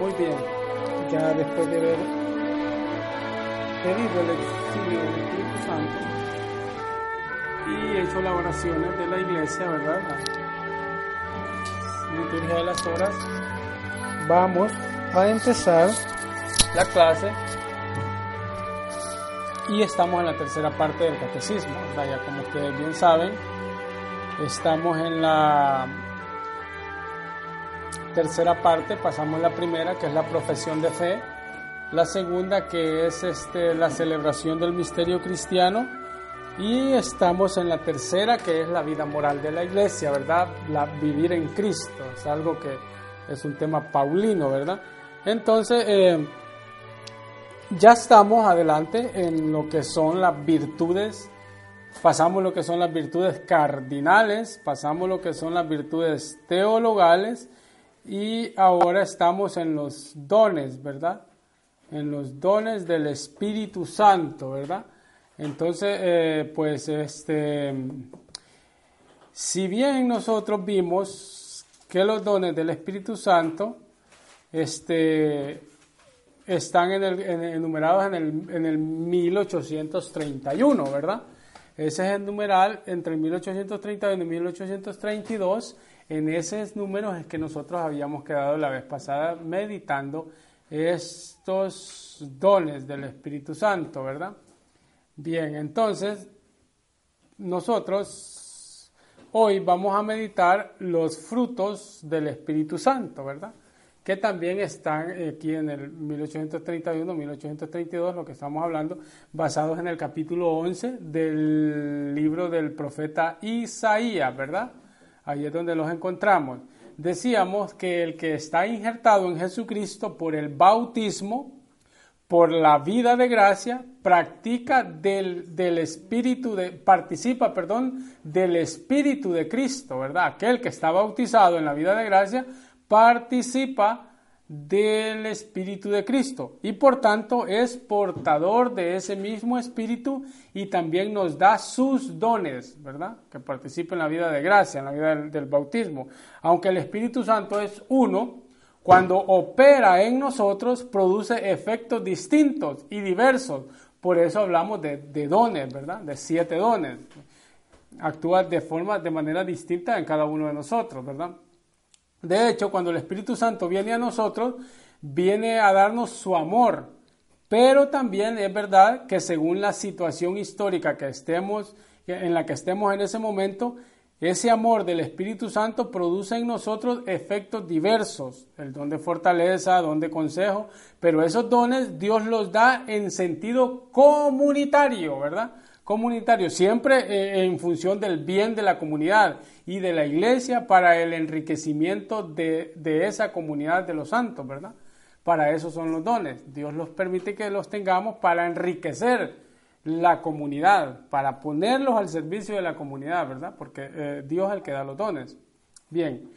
Muy bien, ya después de haber pedido el exilio del Espíritu Santo y hecho las oraciones de la iglesia, ¿verdad? La liturgia de las horas, vamos a empezar la clase y estamos en la tercera parte del catecismo. Ya como ustedes bien saben, estamos en la tercera parte, pasamos la primera, que es la profesión de fe, la segunda, que es este, la celebración del misterio cristiano, y estamos en la tercera, que es la vida moral de la iglesia, ¿verdad? La vivir en Cristo, es algo que es un tema paulino, ¿verdad? Entonces, eh, ya estamos adelante en lo que son las virtudes, pasamos lo que son las virtudes cardinales, pasamos lo que son las virtudes teologales, y ahora estamos en los dones, ¿verdad? En los dones del Espíritu Santo, ¿verdad? Entonces, eh, pues, este, si bien nosotros vimos que los dones del Espíritu Santo, este, están en el, enumerados en el, en el 1831, ¿verdad? Ese es el numeral entre 1831 y 1832 en esos números es que nosotros habíamos quedado la vez pasada meditando estos dones del Espíritu Santo, ¿verdad? Bien, entonces nosotros hoy vamos a meditar los frutos del Espíritu Santo, ¿verdad? Que también están aquí en el 1831-1832, lo que estamos hablando, basados en el capítulo 11 del libro del profeta Isaías, ¿verdad? Ahí es donde los encontramos. Decíamos que el que está injertado en Jesucristo por el bautismo, por la vida de gracia, practica del, del espíritu de, participa, perdón, del espíritu de Cristo, ¿verdad? Aquel que está bautizado en la vida de gracia participa del Espíritu de Cristo y por tanto es portador de ese mismo Espíritu y también nos da sus dones, ¿verdad? Que participa en la vida de gracia, en la vida del, bautismo. Aunque el Espíritu Santo es uno, cuando opera en nosotros produce efectos distintos y diversos. Por eso hablamos de, de dones, ¿verdad? De siete dones. Actúa de forma, de manera distinta en cada uno de nosotros, ¿verdad? De hecho, cuando el Espíritu Santo viene a nosotros, viene a darnos su amor, pero también es verdad que según la situación histórica que estemos, en la que estemos en ese momento, ese amor del Espíritu Santo produce en nosotros efectos diversos, el don de fortaleza, don de consejo, pero esos dones Dios los da en sentido comunitario, ¿verdad? Comunitario, siempre eh, en función del bien de la comunidad y de la iglesia para el enriquecimiento de, esa comunidad de los santos, ¿verdad? Para eso son los dones. Dios los permite que los tengamos para enriquecer la comunidad, para ponerlos al servicio de la comunidad, ¿verdad? Porque eh, Dios es el que da los dones. Bien,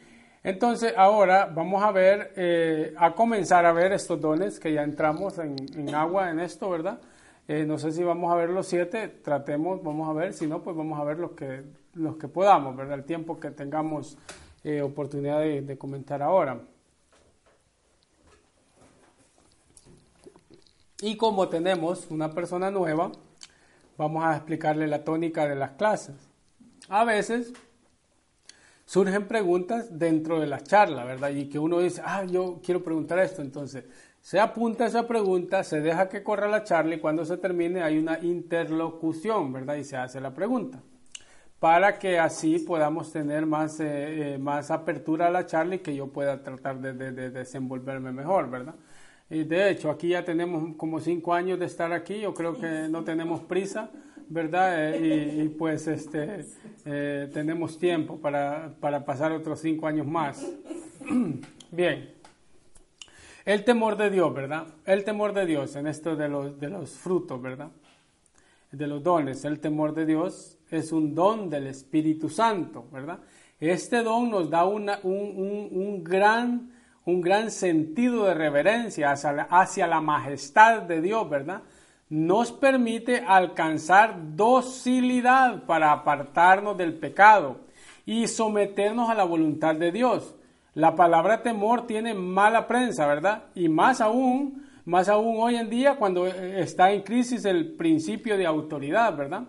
entonces ahora vamos a ver, eh, a comenzar a ver estos dones que ya entramos en, agua en esto, ¿verdad? Eh, no sé si vamos a ver los siete, tratemos, vamos a ver, si no, pues vamos a ver los que los que podamos, ¿verdad? El tiempo que tengamos eh, oportunidad de, comentar ahora. Y como tenemos una persona nueva, vamos a explicarle la tónica de las clases. A veces surgen preguntas dentro de la charla, ¿verdad? Y que uno dice, ah, yo quiero preguntar esto. Entonces, se apunta esa pregunta, se deja que corra la charla y cuando se termine hay una interlocución, ¿verdad? Y se hace la pregunta para que así podamos tener más, eh, eh, más apertura a la charla y que yo pueda tratar de, desenvolverme mejor, ¿verdad? Y de hecho, aquí ya tenemos como cinco años de estar aquí, yo creo que no tenemos prisa, ¿verdad? Eh, y, pues este, tenemos tiempo para, para pasar otros cinco años más. Bien. El temor de Dios, ¿verdad? El temor de Dios en esto de los, de los frutos, ¿verdad? De los dones. El temor de Dios es un don del Espíritu Santo, ¿verdad? Este don nos da un, gran, un gran sentido de reverencia hacia la, hacia la majestad de Dios, ¿verdad? Nos permite alcanzar docilidad para apartarnos del pecado y someternos a la voluntad de Dios. La palabra temor tiene mala prensa, ¿verdad? Y más aún, más aún hoy en día cuando está en crisis el principio de autoridad, ¿verdad?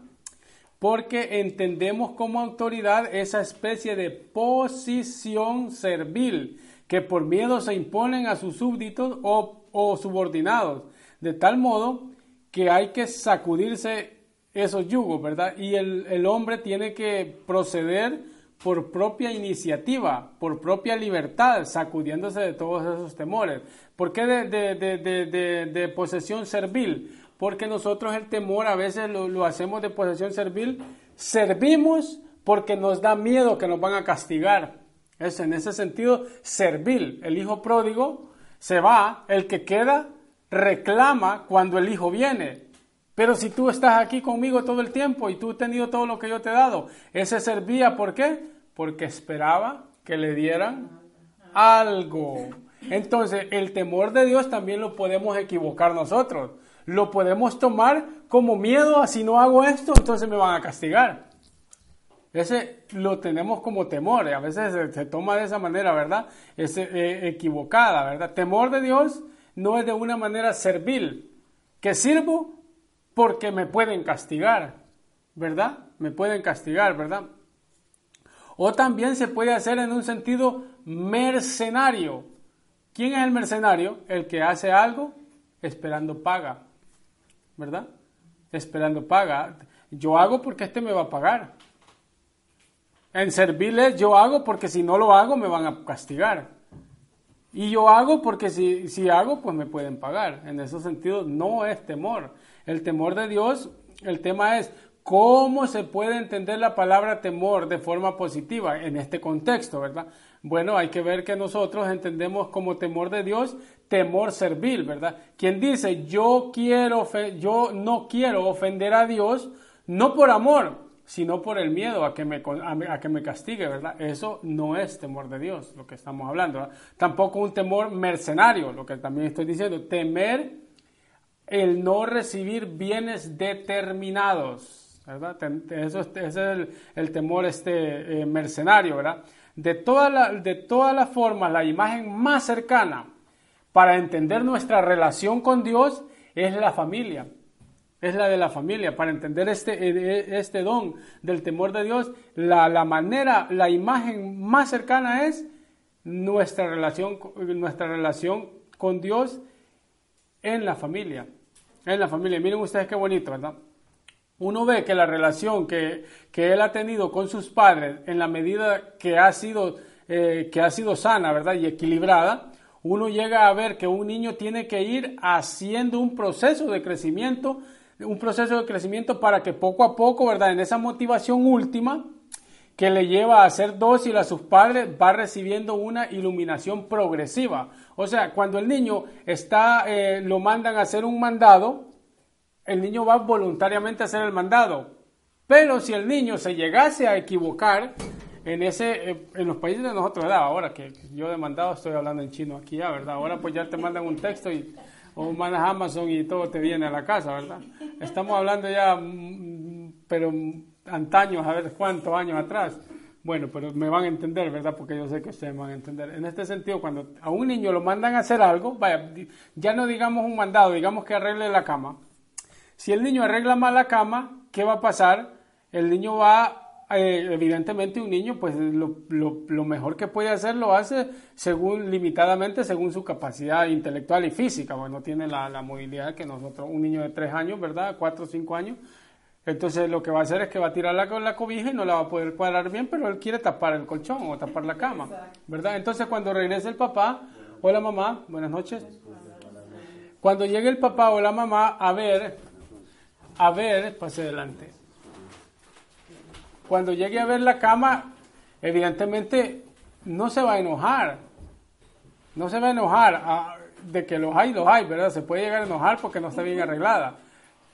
Porque entendemos como autoridad esa especie de posición servil que por miedo se imponen a sus súbditos o, subordinados, de tal modo que hay que sacudirse esos yugos, ¿verdad? Y el, el hombre tiene que proceder por propia iniciativa, por propia libertad, sacudiéndose de todos esos temores. ¿Por qué de, posesión servil? Porque nosotros el temor a veces lo, hacemos de posesión servil, servimos porque nos da miedo que nos van a castigar. Es en ese sentido servil. El hijo pródigo se va, el que queda reclama cuando el hijo viene. Pero si tú estás aquí conmigo todo el tiempo y tú has tenido todo lo que yo te he dado, ese servía, ¿por qué? Porque esperaba que le dieran algo. Entonces, el temor de Dios también lo podemos equivocar nosotros. Lo podemos tomar como miedo si no hago esto, entonces me van a castigar. Ese lo tenemos como temor, a veces se, toma de esa manera, ¿verdad? Es eh, equivocada, ¿verdad? Temor de Dios no es de una manera servil, que sirvo porque me pueden castigar, ¿verdad? Me pueden castigar, ¿verdad? O también se puede hacer en un sentido mercenario. ¿Quién es el mercenario? El que hace algo esperando paga, ¿verdad? Esperando paga. Yo hago porque este me va a pagar. En servirles yo hago porque si no lo hago me van a castigar. Y yo hago porque si, si hago pues me pueden pagar. En ese sentido no es temor. El temor de Dios, el tema es cómo se puede entender la palabra temor de forma positiva en este contexto, ¿verdad? Bueno, hay que ver que nosotros entendemos como temor de Dios temor servil, ¿verdad? Quien dice yo quiero, yo no quiero ofender a Dios, no por amor, sino por el miedo a que me, a, que me castigue, ¿verdad? Eso no es temor de Dios, lo que estamos hablando. Tampoco un temor mercenario, lo que también estoy diciendo, temer el no recibir bienes determinados, ¿verdad? Eso, ese es el, temor este, eh, mercenario, ¿verdad? De, toda la, de todas las formas, la imagen más cercana para entender nuestra relación con Dios es la familia, es la de la familia. Para entender este, eh, este don del temor de Dios, la, la manera, la imagen más cercana es nuestra relación, nuestra relación con Dios en la familia. En la familia. Miren ustedes qué bonito, ¿verdad? Uno ve que la relación que, él ha tenido con sus padres, en la medida que ha sido, eh, que ha sido sana, ¿verdad? Y equilibrada, uno llega a ver que un niño tiene que ir haciendo un proceso de crecimiento, un proceso de crecimiento para que poco a poco, ¿verdad? En esa motivación última, que le lleva a ser dócil a sus padres, va recibiendo una iluminación progresiva. O sea, cuando el niño está, eh, lo mandan a hacer un mandado, el niño va voluntariamente a hacer el mandado. Pero si el niño se llegase a equivocar en ese, eh, en los países de nosotros, ¿verdad? ahora que yo de mandado estoy hablando en chino aquí ya, ¿verdad? Ahora pues ya te mandan un texto y o mandas Amazon y todo te viene a la casa, ¿verdad? Estamos hablando ya, mm, pero antaños, a ver cuántos años atrás. Bueno, pero me van a entender, ¿verdad? Porque yo sé que ustedes van a entender. En este sentido, cuando a un niño lo mandan a hacer algo, vaya, ya no digamos un mandado, digamos que arregle la cama. Si el niño arregla mal la cama, ¿qué va a pasar? El niño va, eh, evidentemente un niño, pues lo, lo, mejor que puede hacer lo hace según, limitadamente, según su capacidad intelectual y física. Bueno, tiene la, la movilidad que nosotros, un niño de tres años, ¿verdad? Cuatro o cinco años, entonces lo que va a hacer es que va a tirar la, la cobija y no la va a poder cuadrar bien, pero él quiere tapar el colchón o tapar la cama, ¿verdad? Entonces cuando regrese el papá o la mamá, buenas noches, cuando llegue el papá o la mamá a ver, a ver, pase adelante. Cuando llegue a ver la cama, evidentemente no se va a enojar, no se va a enojar, ah, de que los hay, los hay, ¿verdad? Se puede llegar a enojar porque no está bien arreglada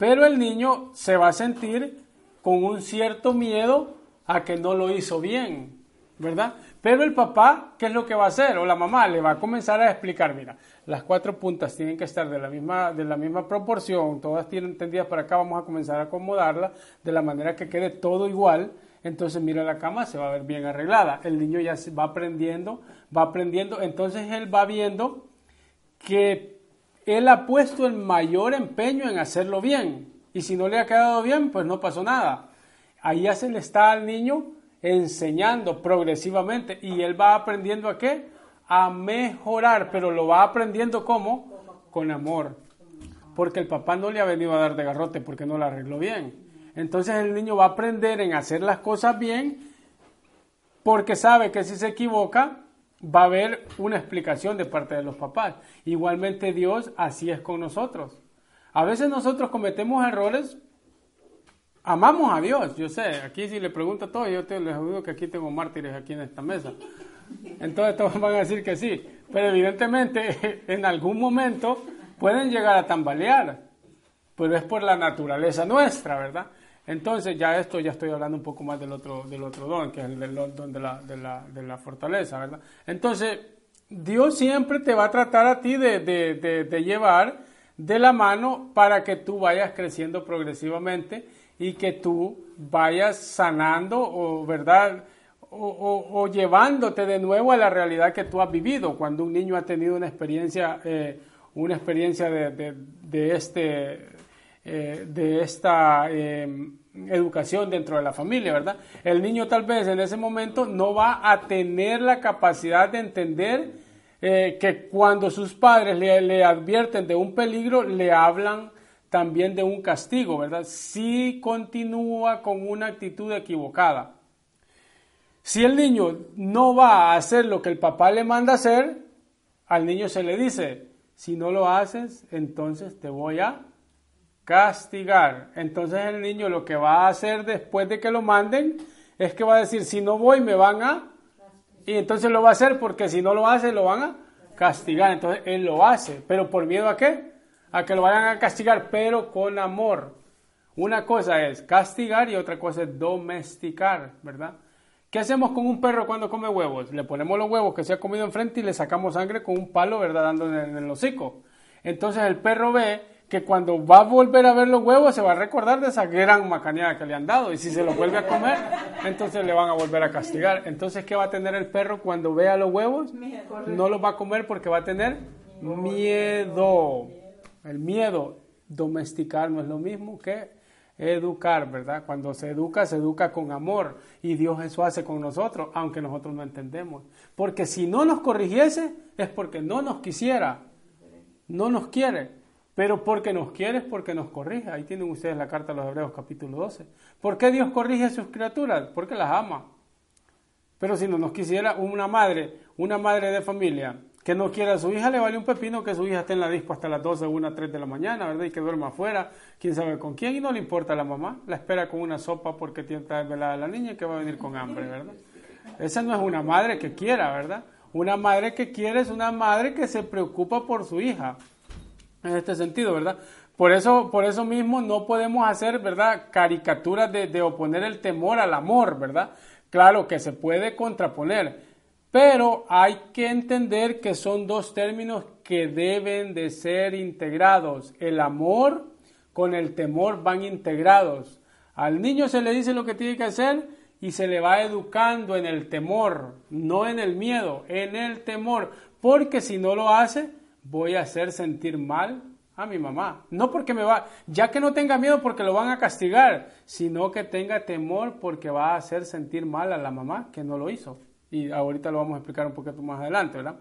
pero el niño se va a sentir con un cierto miedo a que no lo hizo bien, ¿verdad? Pero el papá, ¿qué es lo que va a hacer? O la mamá le va a comenzar a explicar, mira, las cuatro puntas tienen que estar de la misma, de la misma proporción, todas tienen tendidas para acá, vamos a comenzar a acomodarlas de la manera que quede todo igual. entonces mira la cama, se va a ver bien arreglada. El niño ya va aprendiendo, va aprendiendo, entonces él va viendo que él ha puesto el mayor empeño en hacerlo bien. Y si no le ha quedado bien, pues no pasó nada. Ahí ya se le está al niño enseñando progresivamente y él va aprendiendo a qué? A mejorar, pero lo va aprendiendo como? Con amor. Porque el papá no le ha venido a dar de garrote porque no lo arregló bien. Entonces el niño va a aprender en hacer las cosas bien porque sabe que si se equivoca va a haber una explicación de parte de los papás. Igualmente Dios así es con nosotros. A veces nosotros cometemos errores, amamos a Dios, yo sé, aquí si le pregunto a todos, yo te, les digo que aquí tengo mártires aquí en esta mesa. Entonces todos van a decir que sí, pero evidentemente en algún momento pueden llegar a tambalear, pero es por la naturaleza nuestra, ¿verdad? Entonces ya esto ya estoy hablando un poco más del otro, del otro don, que es el del don de la, de la, de la fortaleza, ¿verdad? Entonces, Dios siempre te va a tratar a ti de, de, de, llevar de la mano para que tú vayas creciendo progresivamente y que tú vayas sanando o, ¿verdad? O, llevándote de nuevo a la realidad que tú has vivido cuando un niño ha tenido una experiencia, eh, una experiencia de, de este eh, de esta eh, educación dentro de la familia, ¿verdad? El niño tal vez en ese momento no va a tener la capacidad de entender eh, que cuando sus padres le, le, advierten de un peligro, le hablan también de un castigo, ¿verdad? Si continúa con una actitud equivocada. Si el niño no va a hacer lo que el papá le manda hacer, al niño se le dice, si no lo haces, entonces te voy a castigar. Entonces el niño lo que va a hacer después de que lo manden es que va a decir, si no voy me van a... Y entonces lo va a hacer porque si no lo hace lo van a castigar. Entonces él lo hace. ¿Pero por miedo a qué? A que lo vayan a castigar, pero con amor. Una cosa es castigar y otra cosa es domesticar, ¿verdad? ¿Qué hacemos con un perro cuando come huevos? Le ponemos los huevos que se ha comido enfrente y le sacamos sangre con un palo, ¿verdad? Dándole en el hocico. Entonces el perro ve que cuando va a volver a ver los huevos se va a recordar de esa gran macaneada que le han dado y si se los vuelve a comer, entonces le van a volver a castigar. Entonces, ¿qué va a tener el perro cuando vea los huevos? No los va a comer porque va a tener miedo. El miedo, domesticar no es lo mismo que educar, ¿verdad? Cuando se educa, se educa con amor y Dios eso hace con nosotros, aunque nosotros no entendemos. Porque si no nos corrigiese es porque no nos quisiera, no nos quiere. Pero porque nos quiere porque nos corrige. Ahí tienen ustedes la carta de los Hebreos capítulo 12. ¿Por qué Dios corrige a sus criaturas? Porque las ama. Pero si no nos quisiera una madre, una madre de familia que no quiera a su hija, le vale un pepino que su hija esté en la disco hasta las 12, 1, 3 de la mañana, ¿verdad? Y que duerma afuera, quién sabe con quién, y no le importa a la mamá. La espera con una sopa porque tiene que velada la niña que va a venir con hambre, ¿verdad? Esa no es una madre que quiera, ¿verdad? Una madre que quiere es una madre que se preocupa por su hija en este sentido, ¿verdad? Por eso, por eso mismo no podemos hacer, ¿verdad? Caricaturas de, de oponer el temor al amor, ¿verdad? Claro que se puede contraponer, pero hay que entender que son dos términos que deben de ser integrados. El amor con el temor van integrados. Al niño se le dice lo que tiene que hacer y se le va educando en el temor, no en el miedo, en el temor, porque si no lo hace, voy a hacer sentir mal a mi mamá. No porque me va, ya que no tenga miedo porque lo van a castigar, sino que tenga temor porque va a hacer sentir mal a la mamá que no lo hizo. Y ahorita lo vamos a explicar un poquito más adelante, ¿verdad?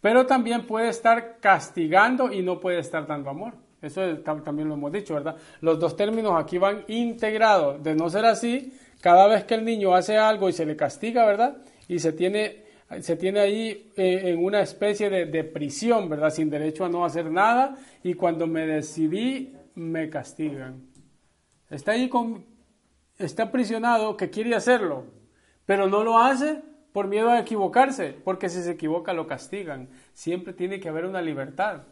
Pero también puede estar castigando y no puede estar dando amor. Eso también lo hemos dicho, ¿verdad? Los dos términos aquí van integrados. De no ser así, cada vez que el niño hace algo y se le castiga, ¿verdad? Y se tiene se tiene ahí eh, en una especie de, prisión, ¿verdad? Sin derecho a no hacer nada y cuando me decidí me castigan. Está ahí con, está aprisionado que quiere hacerlo, pero no lo hace por miedo a equivocarse, porque si se equivoca lo castigan. Siempre tiene que haber una libertad.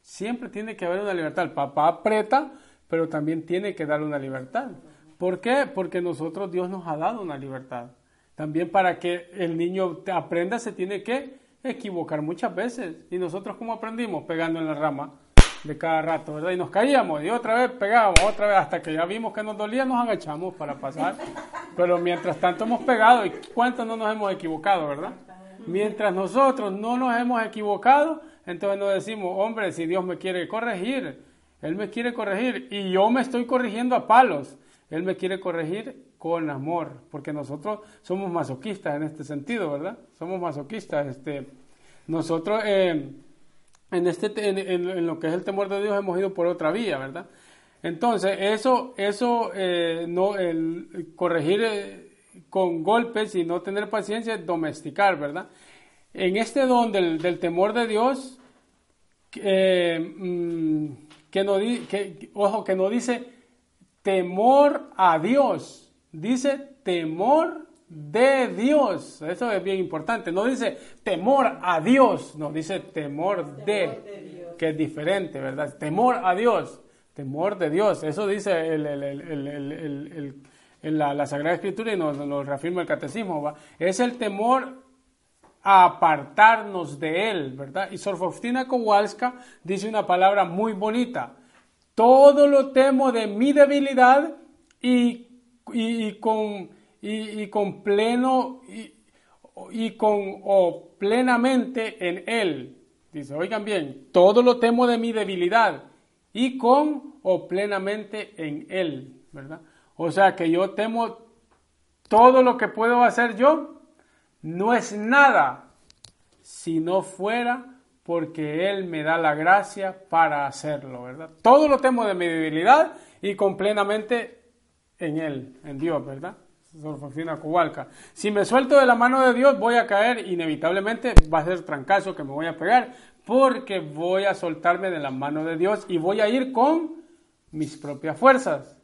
Siempre tiene que haber una libertad. El papá aprieta, pero también tiene que dar una libertad. ¿Por qué? Porque nosotros Dios nos ha dado una libertad. También para que el niño aprenda se tiene que equivocar muchas veces. ¿Y nosotros cómo aprendimos? Pegando en la rama de cada rato, ¿verdad? Y nos caíamos y otra vez pegábamos, otra vez, hasta que ya vimos que nos dolía, nos agachamos para pasar. pero mientras tanto hemos pegado y cuántos no nos hemos equivocado, ¿verdad? Mientras nosotros no nos hemos equivocado, entonces nos decimos, hombre, si Dios me quiere corregir, Él me quiere corregir y yo me estoy corrigiendo a palos. Él me quiere corregir con amor, porque nosotros somos masoquistas en este sentido, ¿verdad? Somos masoquistas. Este, nosotros eh, en, este, en, lo que es el temor de Dios hemos ido por otra vía, ¿verdad? Entonces, eso, eso eh, no, el corregir eh, con golpes y no tener paciencia es domesticar, ¿verdad? En este don del, temor de Dios, mm, que, no, que, ojo, que no dice temor a Dios, dice temor de Dios. Eso es bien importante. No dice temor a Dios, no, dice temor de, que es diferente, ¿verdad? Temor a Dios, temor de Dios. Eso dice en la, Sagrada Escritura y nos lo reafirma el Catecismo. ¿va? Es el temor a apartarnos de Él, ¿verdad? Y Sor Faustina Kowalska dice una palabra muy bonita todo lo temo de mi debilidad y, con, y, con pleno y, con o plenamente en él. Dice, oigan bien, todo lo temo de mi debilidad y con o plenamente en él, ¿verdad? O sea que yo temo todo lo que puedo hacer yo, no es nada si no fuera porque Él me da la gracia para hacerlo, ¿verdad? Todo lo temo de mi debilidad y completamente en Él, en Dios, ¿verdad? Si me suelto de la mano de Dios, voy a caer, inevitablemente va a ser trancazo que me voy a pegar, porque voy a soltarme de la mano de Dios y voy a ir con mis propias fuerzas,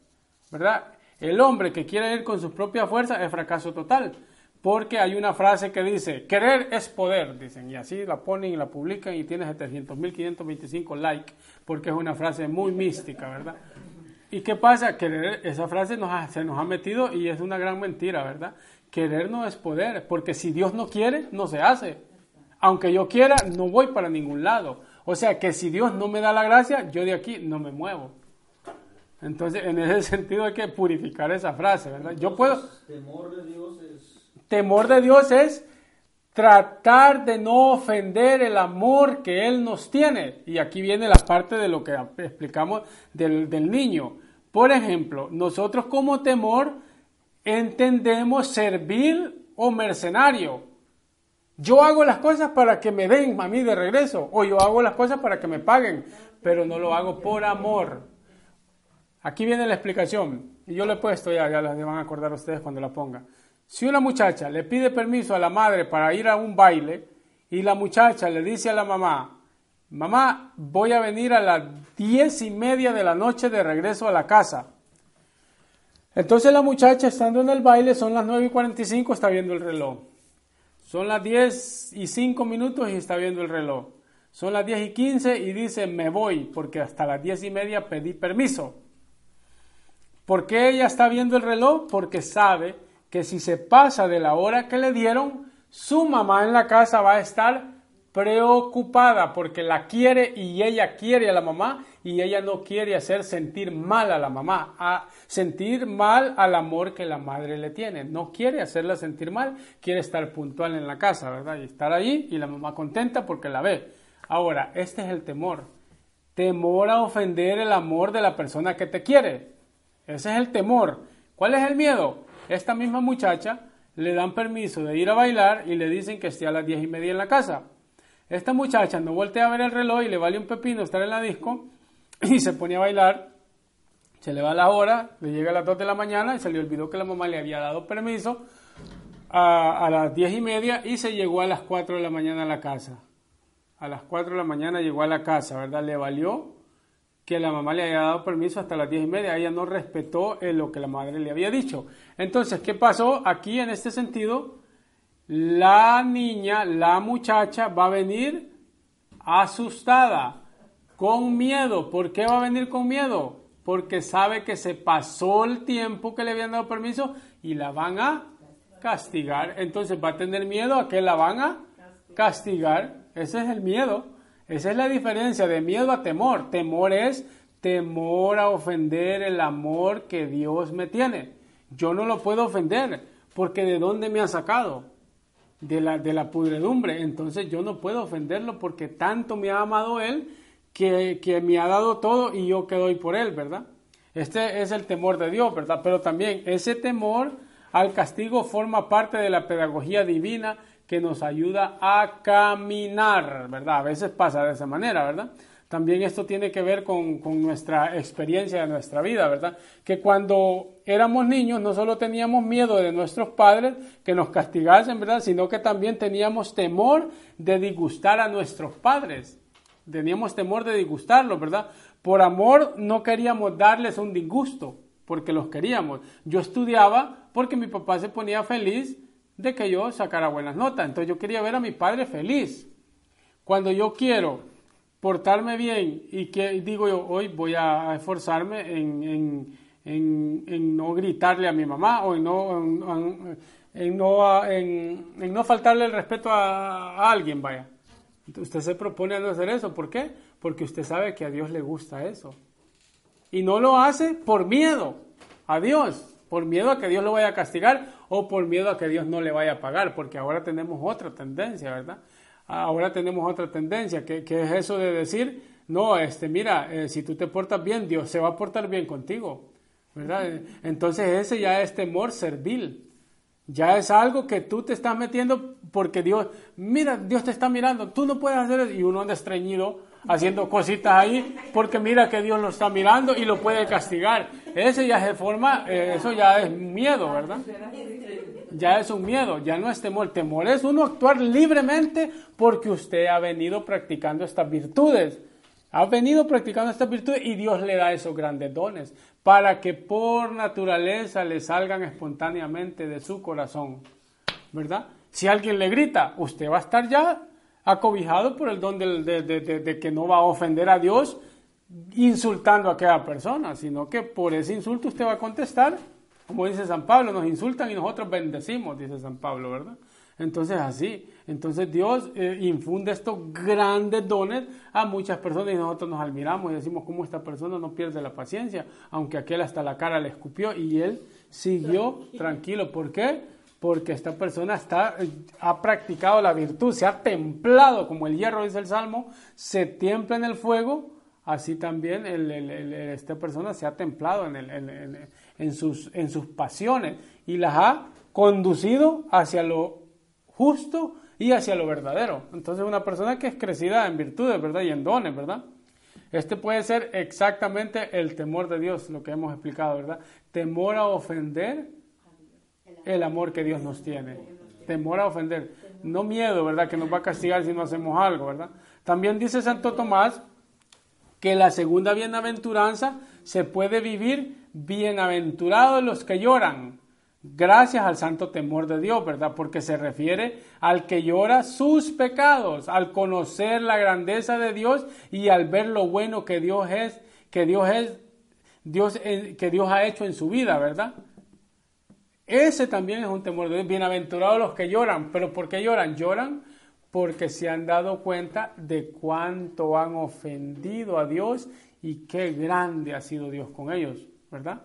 ¿verdad? El hombre que quiere ir con sus propias fuerzas es fracaso total porque hay una frase que dice, querer es poder, dicen, y así la ponen y la publican y tiene 700.525 likes, porque es una frase muy mística, ¿verdad? ¿Y qué pasa? Querer, esa frase nos se nos ha metido y es una gran mentira, ¿verdad? Querer no es poder, porque si Dios no quiere, no se hace. Aunque yo quiera, no voy para ningún lado. O sea que si Dios no me da la gracia, yo de aquí no me muevo. Entonces, en ese sentido hay que purificar esa frase, ¿verdad? Yo puedo... Temor de Dios es Temor de Dios es tratar de no ofender el amor que Él nos tiene. Y aquí viene la parte de lo que explicamos del, niño. Por ejemplo, nosotros como temor entendemos servir o mercenario. Yo hago las cosas para que me den a mí de regreso, o yo hago las cosas para que me paguen, pero no lo hago por amor. Aquí viene la explicación, y yo le he puesto ya, ya las van a acordar ustedes cuando la ponga. Si una muchacha le pide permiso a la madre para ir a un baile y la muchacha le dice a la mamá, mamá, voy a venir a las diez y media de la noche de regreso a la casa. Entonces la muchacha estando en el baile, son las nueve y cuarenta y cinco, está viendo el reloj. Son las diez y cinco minutos y está viendo el reloj. Son las diez y quince y dice, me voy, porque hasta las diez y media pedí permiso. ¿Por qué ella está viendo el reloj? Porque sabe que si se pasa de la hora que le dieron, su mamá en la casa va a estar preocupada porque la quiere y ella quiere a la mamá y ella no quiere hacer sentir mal a la mamá, a sentir mal al amor que la madre le tiene. No quiere hacerla sentir mal, quiere estar puntual en la casa, ¿verdad? Y estar allí y la mamá contenta porque la ve. Ahora, este es el temor. Temor a ofender el amor de la persona que te quiere. Ese es el temor. ¿Cuál es el miedo? Esta misma muchacha le dan permiso de ir a bailar y le dicen que esté a las diez y media en la casa. Esta muchacha no voltea a ver el reloj y le vale un pepino estar en la disco y se pone a bailar. Se le va la hora, le llega a las dos de la mañana y se le olvidó que la mamá le había dado permiso a, a las diez y media y se llegó a las cuatro de la mañana a la casa. A las cuatro de la mañana llegó a la casa, ¿verdad? Le valió que la mamá le haya dado permiso hasta las diez y media. Ella no respetó eh, lo que la madre le había dicho. Entonces, ¿qué pasó? Aquí en este sentido, la niña, la muchacha va a venir asustada, con miedo. ¿Por qué va a venir con miedo? Porque sabe que se pasó el tiempo que le habían dado permiso y la van a castigar. Entonces va a tener miedo a que la van a castigar. Ese es el miedo. Esa es la diferencia de miedo a temor. Temor es temor a ofender el amor que Dios me tiene. yo no lo puedo ofender, porque ¿de dónde me ha sacado? De la, de la pudredumbre. Entonces yo no puedo ofenderlo porque tanto me ha amado Él que, que me ha dado todo y yo que doy por Él, ¿verdad? Este es el temor de Dios, ¿verdad? Pero también ese temor al castigo forma parte de la pedagogía divina que nos ayuda a caminar, ¿verdad? A veces pasa de esa manera, ¿verdad? También esto tiene que ver con, nuestra experiencia de nuestra vida, ¿verdad? Que cuando éramos niños no solo teníamos miedo de nuestros padres que nos castigasen, ¿verdad? Sino que también teníamos temor de disgustar a nuestros padres. Teníamos temor de disgustarlos, ¿verdad? Por amor no queríamos darles un disgusto, porque los queríamos. Yo estudiaba porque mi papá se ponía feliz de que yo sacara buenas notas. Entonces yo quería ver a mi padre feliz. Cuando yo quiero portarme bien y que digo yo, hoy voy a esforzarme en, no gritarle a mi mamá o en no, en, no, en, no faltarle el respeto a, alguien, vaya. usted se propone a no hacer eso. ¿Por qué? Porque usted sabe que a Dios le gusta eso. Y no lo hace por miedo a Dios, por miedo a que Dios lo vaya a castigar o por miedo a que Dios no le vaya a pagar, porque ahora tenemos otra tendencia, ¿verdad? ahora tenemos otra tendencia, que, es eso de decir, no, este, mira, eh, si tú te portas bien, Dios se va a portar bien contigo, ¿verdad? Entonces ese ya es temor servil. Ya es algo que tú te estás metiendo porque Dios, mira, Dios te está mirando, tú no puedes hacer eso. Y uno anda estreñido haciendo cositas ahí porque mira que Dios lo está mirando y lo puede castigar. Ese ya es forma, eh, eso ya es miedo, ¿verdad? ya es un miedo, ya no es temor. Temor es uno actuar libremente porque usted ha venido practicando estas virtudes. Ha venido practicando estas virtudes y Dios le da esos grandes dones para que por naturaleza le salgan espontáneamente de su corazón. ¿Verdad? Si alguien le grita, usted va a estar ya acobijado por el don de, que no va a ofender a Dios insultando a aquella persona, sino que por ese insulto usted va a contestar como dice San Pablo, nos insultan y nosotros bendecimos, dice San Pablo, ¿verdad? Entonces así, entonces Dios eh, infunde estos grandes dones a muchas personas y nosotros nos admiramos y decimos cómo esta persona no pierde la paciencia, aunque aquel hasta la cara le escupió y él siguió tranquilo. ¿Por qué? Porque esta persona está, ha practicado la virtud, se ha templado, como el hierro dice el Salmo, se templa en el fuego, así también esta persona se ha templado en en sus, en sus pasiones y las ha conducido hacia lo justo y hacia lo verdadero. Entonces una persona que es crecida en virtudes, ¿verdad? Y en dones, ¿verdad? Este puede ser exactamente el temor de Dios, lo que hemos explicado, ¿verdad? Temor a ofender el amor que Dios nos tiene. Temor a ofender. No miedo, ¿verdad? Que nos va a castigar si no hacemos algo, ¿verdad? También dice Santo Tomás que la segunda bienaventuranza se puede vivir bienaventurados los que lloran, gracias al santo temor de Dios, ¿verdad? Porque se refiere al que llora sus pecados, al conocer la grandeza de Dios y al ver lo bueno que Dios es, que Dios es, Dios, eh, que Dios ha hecho en su vida, ¿verdad? Ese también es un temor de Dios. Bienaventurados los que lloran, pero ¿por qué lloran? Lloran porque se han dado cuenta de cuánto han ofendido a Dios y qué grande ha sido Dios con ellos. ¿verdad?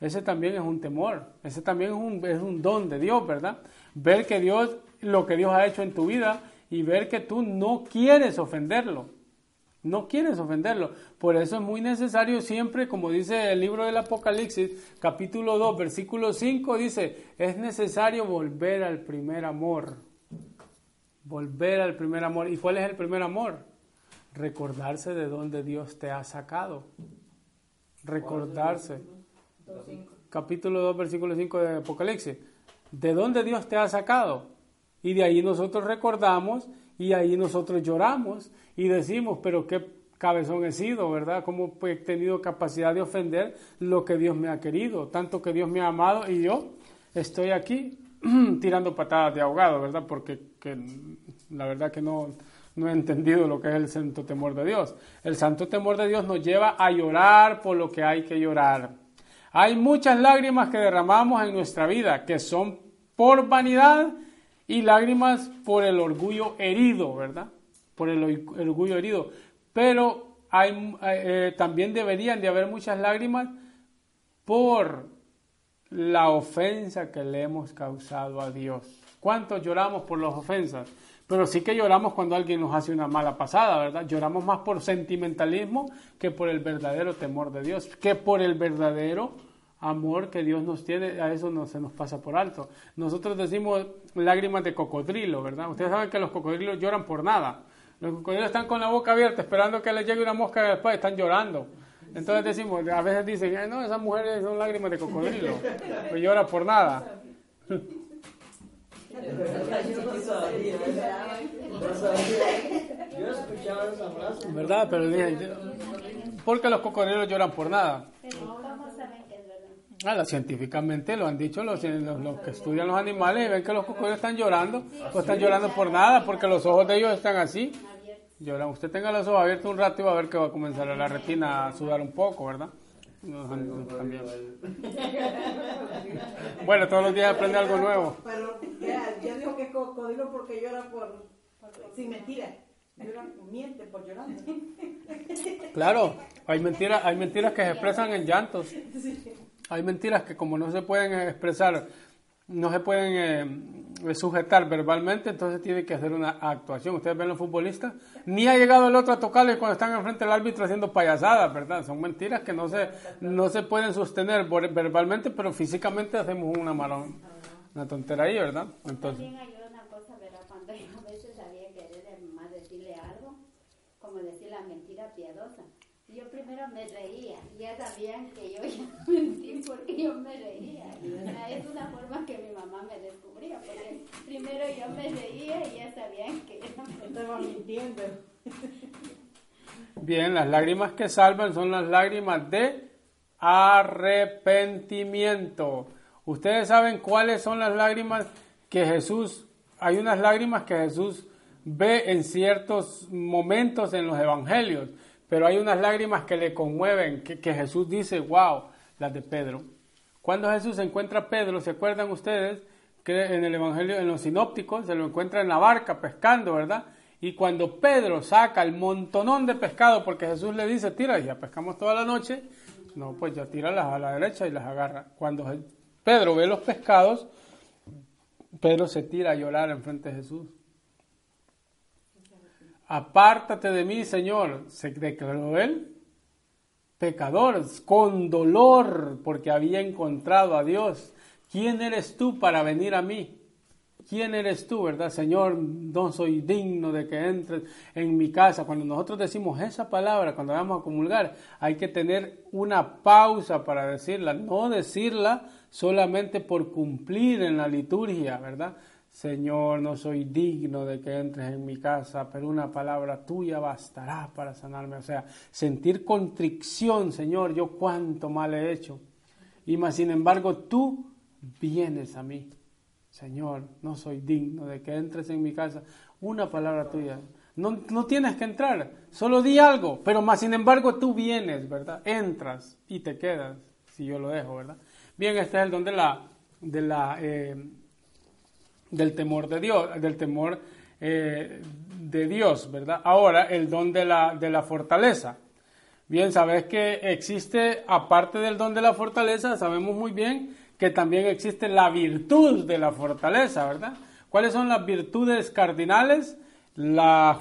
Ese también es un temor, ese también es un, es un don de Dios, ¿verdad? Ver que Dios, lo que Dios ha hecho en tu vida y ver que tú no quieres ofenderlo, no quieres ofenderlo. Por eso es muy necesario siempre, como dice el libro del Apocalipsis, capítulo 2, versículo 5, dice, es necesario volver al primer amor. Volver al primer amor. ¿Y cuál es el primer amor? Recordarse de dónde Dios te ha sacado recordarse. Capítulo 2, versículo 5 de Apocalipsis. ¿De dónde Dios te ha sacado? Y de ahí nosotros recordamos y ahí nosotros lloramos y decimos, pero qué cabezón he sido, ¿verdad? ¿Cómo he tenido capacidad de ofender lo que Dios me ha querido? Tanto que Dios me ha amado y yo estoy aquí tirando patadas de ahogado, ¿verdad? Porque la verdad que no, no he entendido lo que es el santo temor de Dios. El santo temor de Dios nos lleva a llorar por lo que hay que llorar. Hay muchas lágrimas que derramamos en nuestra vida que son por vanidad y lágrimas por el orgullo herido, ¿verdad? Por el, orgullo herido. Pero hay, eh, también deberían de haber muchas lágrimas por la ofensa que le hemos causado a Dios. ¿Cuántos lloramos por las ofensas? Pero sí que lloramos cuando alguien nos hace una mala pasada, ¿verdad? Lloramos más por sentimentalismo que por el verdadero temor de Dios, que por el verdadero amor que Dios nos tiene, a eso no se nos pasa por alto. Nosotros decimos lágrimas de cocodrilo, ¿verdad? Ustedes saben que los cocodrilos lloran por nada. Los cocodrilos están con la boca abierta esperando que les llegue una mosca y después están llorando. Entonces decimos, a veces dicen, no, esas mujeres son lágrimas de cocodrilo, pues llora por nada. ¿Verdad? Pero dije, porque los cocodrilos lloran por nada. Ah, científicamente lo han dicho los, los, que estudian los animales y ven que los cocodrilos están llorando, pues están llorando por nada, porque los ojos de ellos están así. Lloran. Usted tenga los ojos abiertos un rato y va a ver que va a comenzar la retina a sudar un poco, ¿verdad? bueno, todos los días aprende algo nuevo. Pero ya, ya dijo que es cocodrilo porque llora por, sin mentira. miente por llorar. Claro, hay mentiras, hay mentiras que se expresan en llantos. Hay mentiras que como no se pueden expresar, no se pueden eh, sujetar verbalmente, entonces tiene que hacer una actuación. Ustedes ven los futbolistas, ni ha llegado el otro a tocarle cuando están enfrente del árbitro haciendo payasadas, ¿verdad? Son mentiras que no se, no se pueden sostener verbalmente, pero físicamente hacemos una malón, una tontería ahí, ¿verdad? Entonces, También hay una cosa, decirle algo, como decir la mentira piadosa yo primero me reía, ya sabían que yo ya mentí porque yo me reía. es una forma que mi mamá me descubría, porque primero yo me reía y ya sabían que estaba mintiendo. Bien, las lágrimas que salvan son las lágrimas de arrepentimiento. Ustedes saben cuáles son las lágrimas que Jesús, hay unas lágrimas que Jesús ve en ciertos momentos en los evangelios pero hay unas lágrimas que le conmueven, que, Jesús dice, wow, las de Pedro. Cuando Jesús encuentra a Pedro, ¿se acuerdan ustedes? Que en el Evangelio, en los sinópticos, se lo encuentra en la barca pescando, ¿verdad? Y cuando Pedro saca el montonón de pescado, porque Jesús le dice, tira, ya pescamos toda la noche, no, pues ya tíralas a la derecha y las agarra. Cuando Pedro ve los pescados, Pedro se tira a llorar enfrente de Jesús. Apártate de mí, Señor, se declaró él, pecador, con dolor, porque había encontrado a Dios. ¿Quién eres tú para venir a mí? ¿Quién eres tú, verdad, Señor? No soy digno de que entres en mi casa. Cuando nosotros decimos esa palabra, cuando vamos a comulgar, hay que tener una pausa para decirla, no decirla solamente por cumplir en la liturgia, ¿verdad? Señor, no soy digno de que entres en mi casa, pero una palabra tuya bastará para sanarme. O sea, sentir contrición, Señor, yo cuánto mal he hecho. Y más sin embargo, tú vienes a mí. Señor, no soy digno de que entres en mi casa. Una palabra tuya. No, no tienes que entrar, solo di algo, pero más sin embargo tú vienes, ¿verdad? Entras y te quedas, si yo lo dejo, ¿verdad? Bien, este es el don de la, de la eh, del temor de Dios, del temor eh, de Dios, ¿verdad? Ahora, el don de la, de la fortaleza. Bien, sabes que existe, aparte del don de la fortaleza, sabemos muy bien que también existe la virtud de la fortaleza, ¿verdad? ¿Cuáles son las virtudes cardinales? La,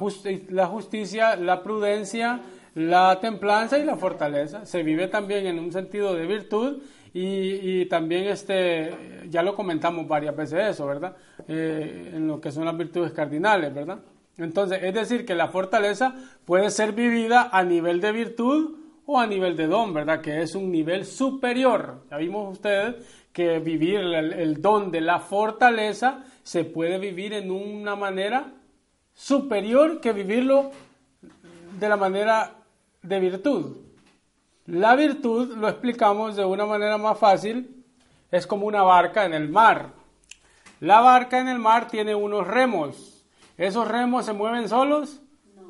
la justicia, la prudencia, la templanza y la fortaleza. Se vive también en un sentido de virtud y, también este, ya lo comentamos varias veces eso, ¿verdad? Eh, en lo que son las virtudes cardinales, ¿verdad? Entonces, es decir, que la fortaleza puede ser vivida a nivel de virtud o a nivel de don, ¿verdad? Que es un nivel superior. Ya vimos ustedes que vivir el, el don de la fortaleza se puede vivir en una manera superior que vivirlo de la manera de virtud. La virtud, lo explicamos de una manera más fácil, es como una barca en el mar. La barca en el mar tiene unos remos. ¿Esos remos se mueven solos?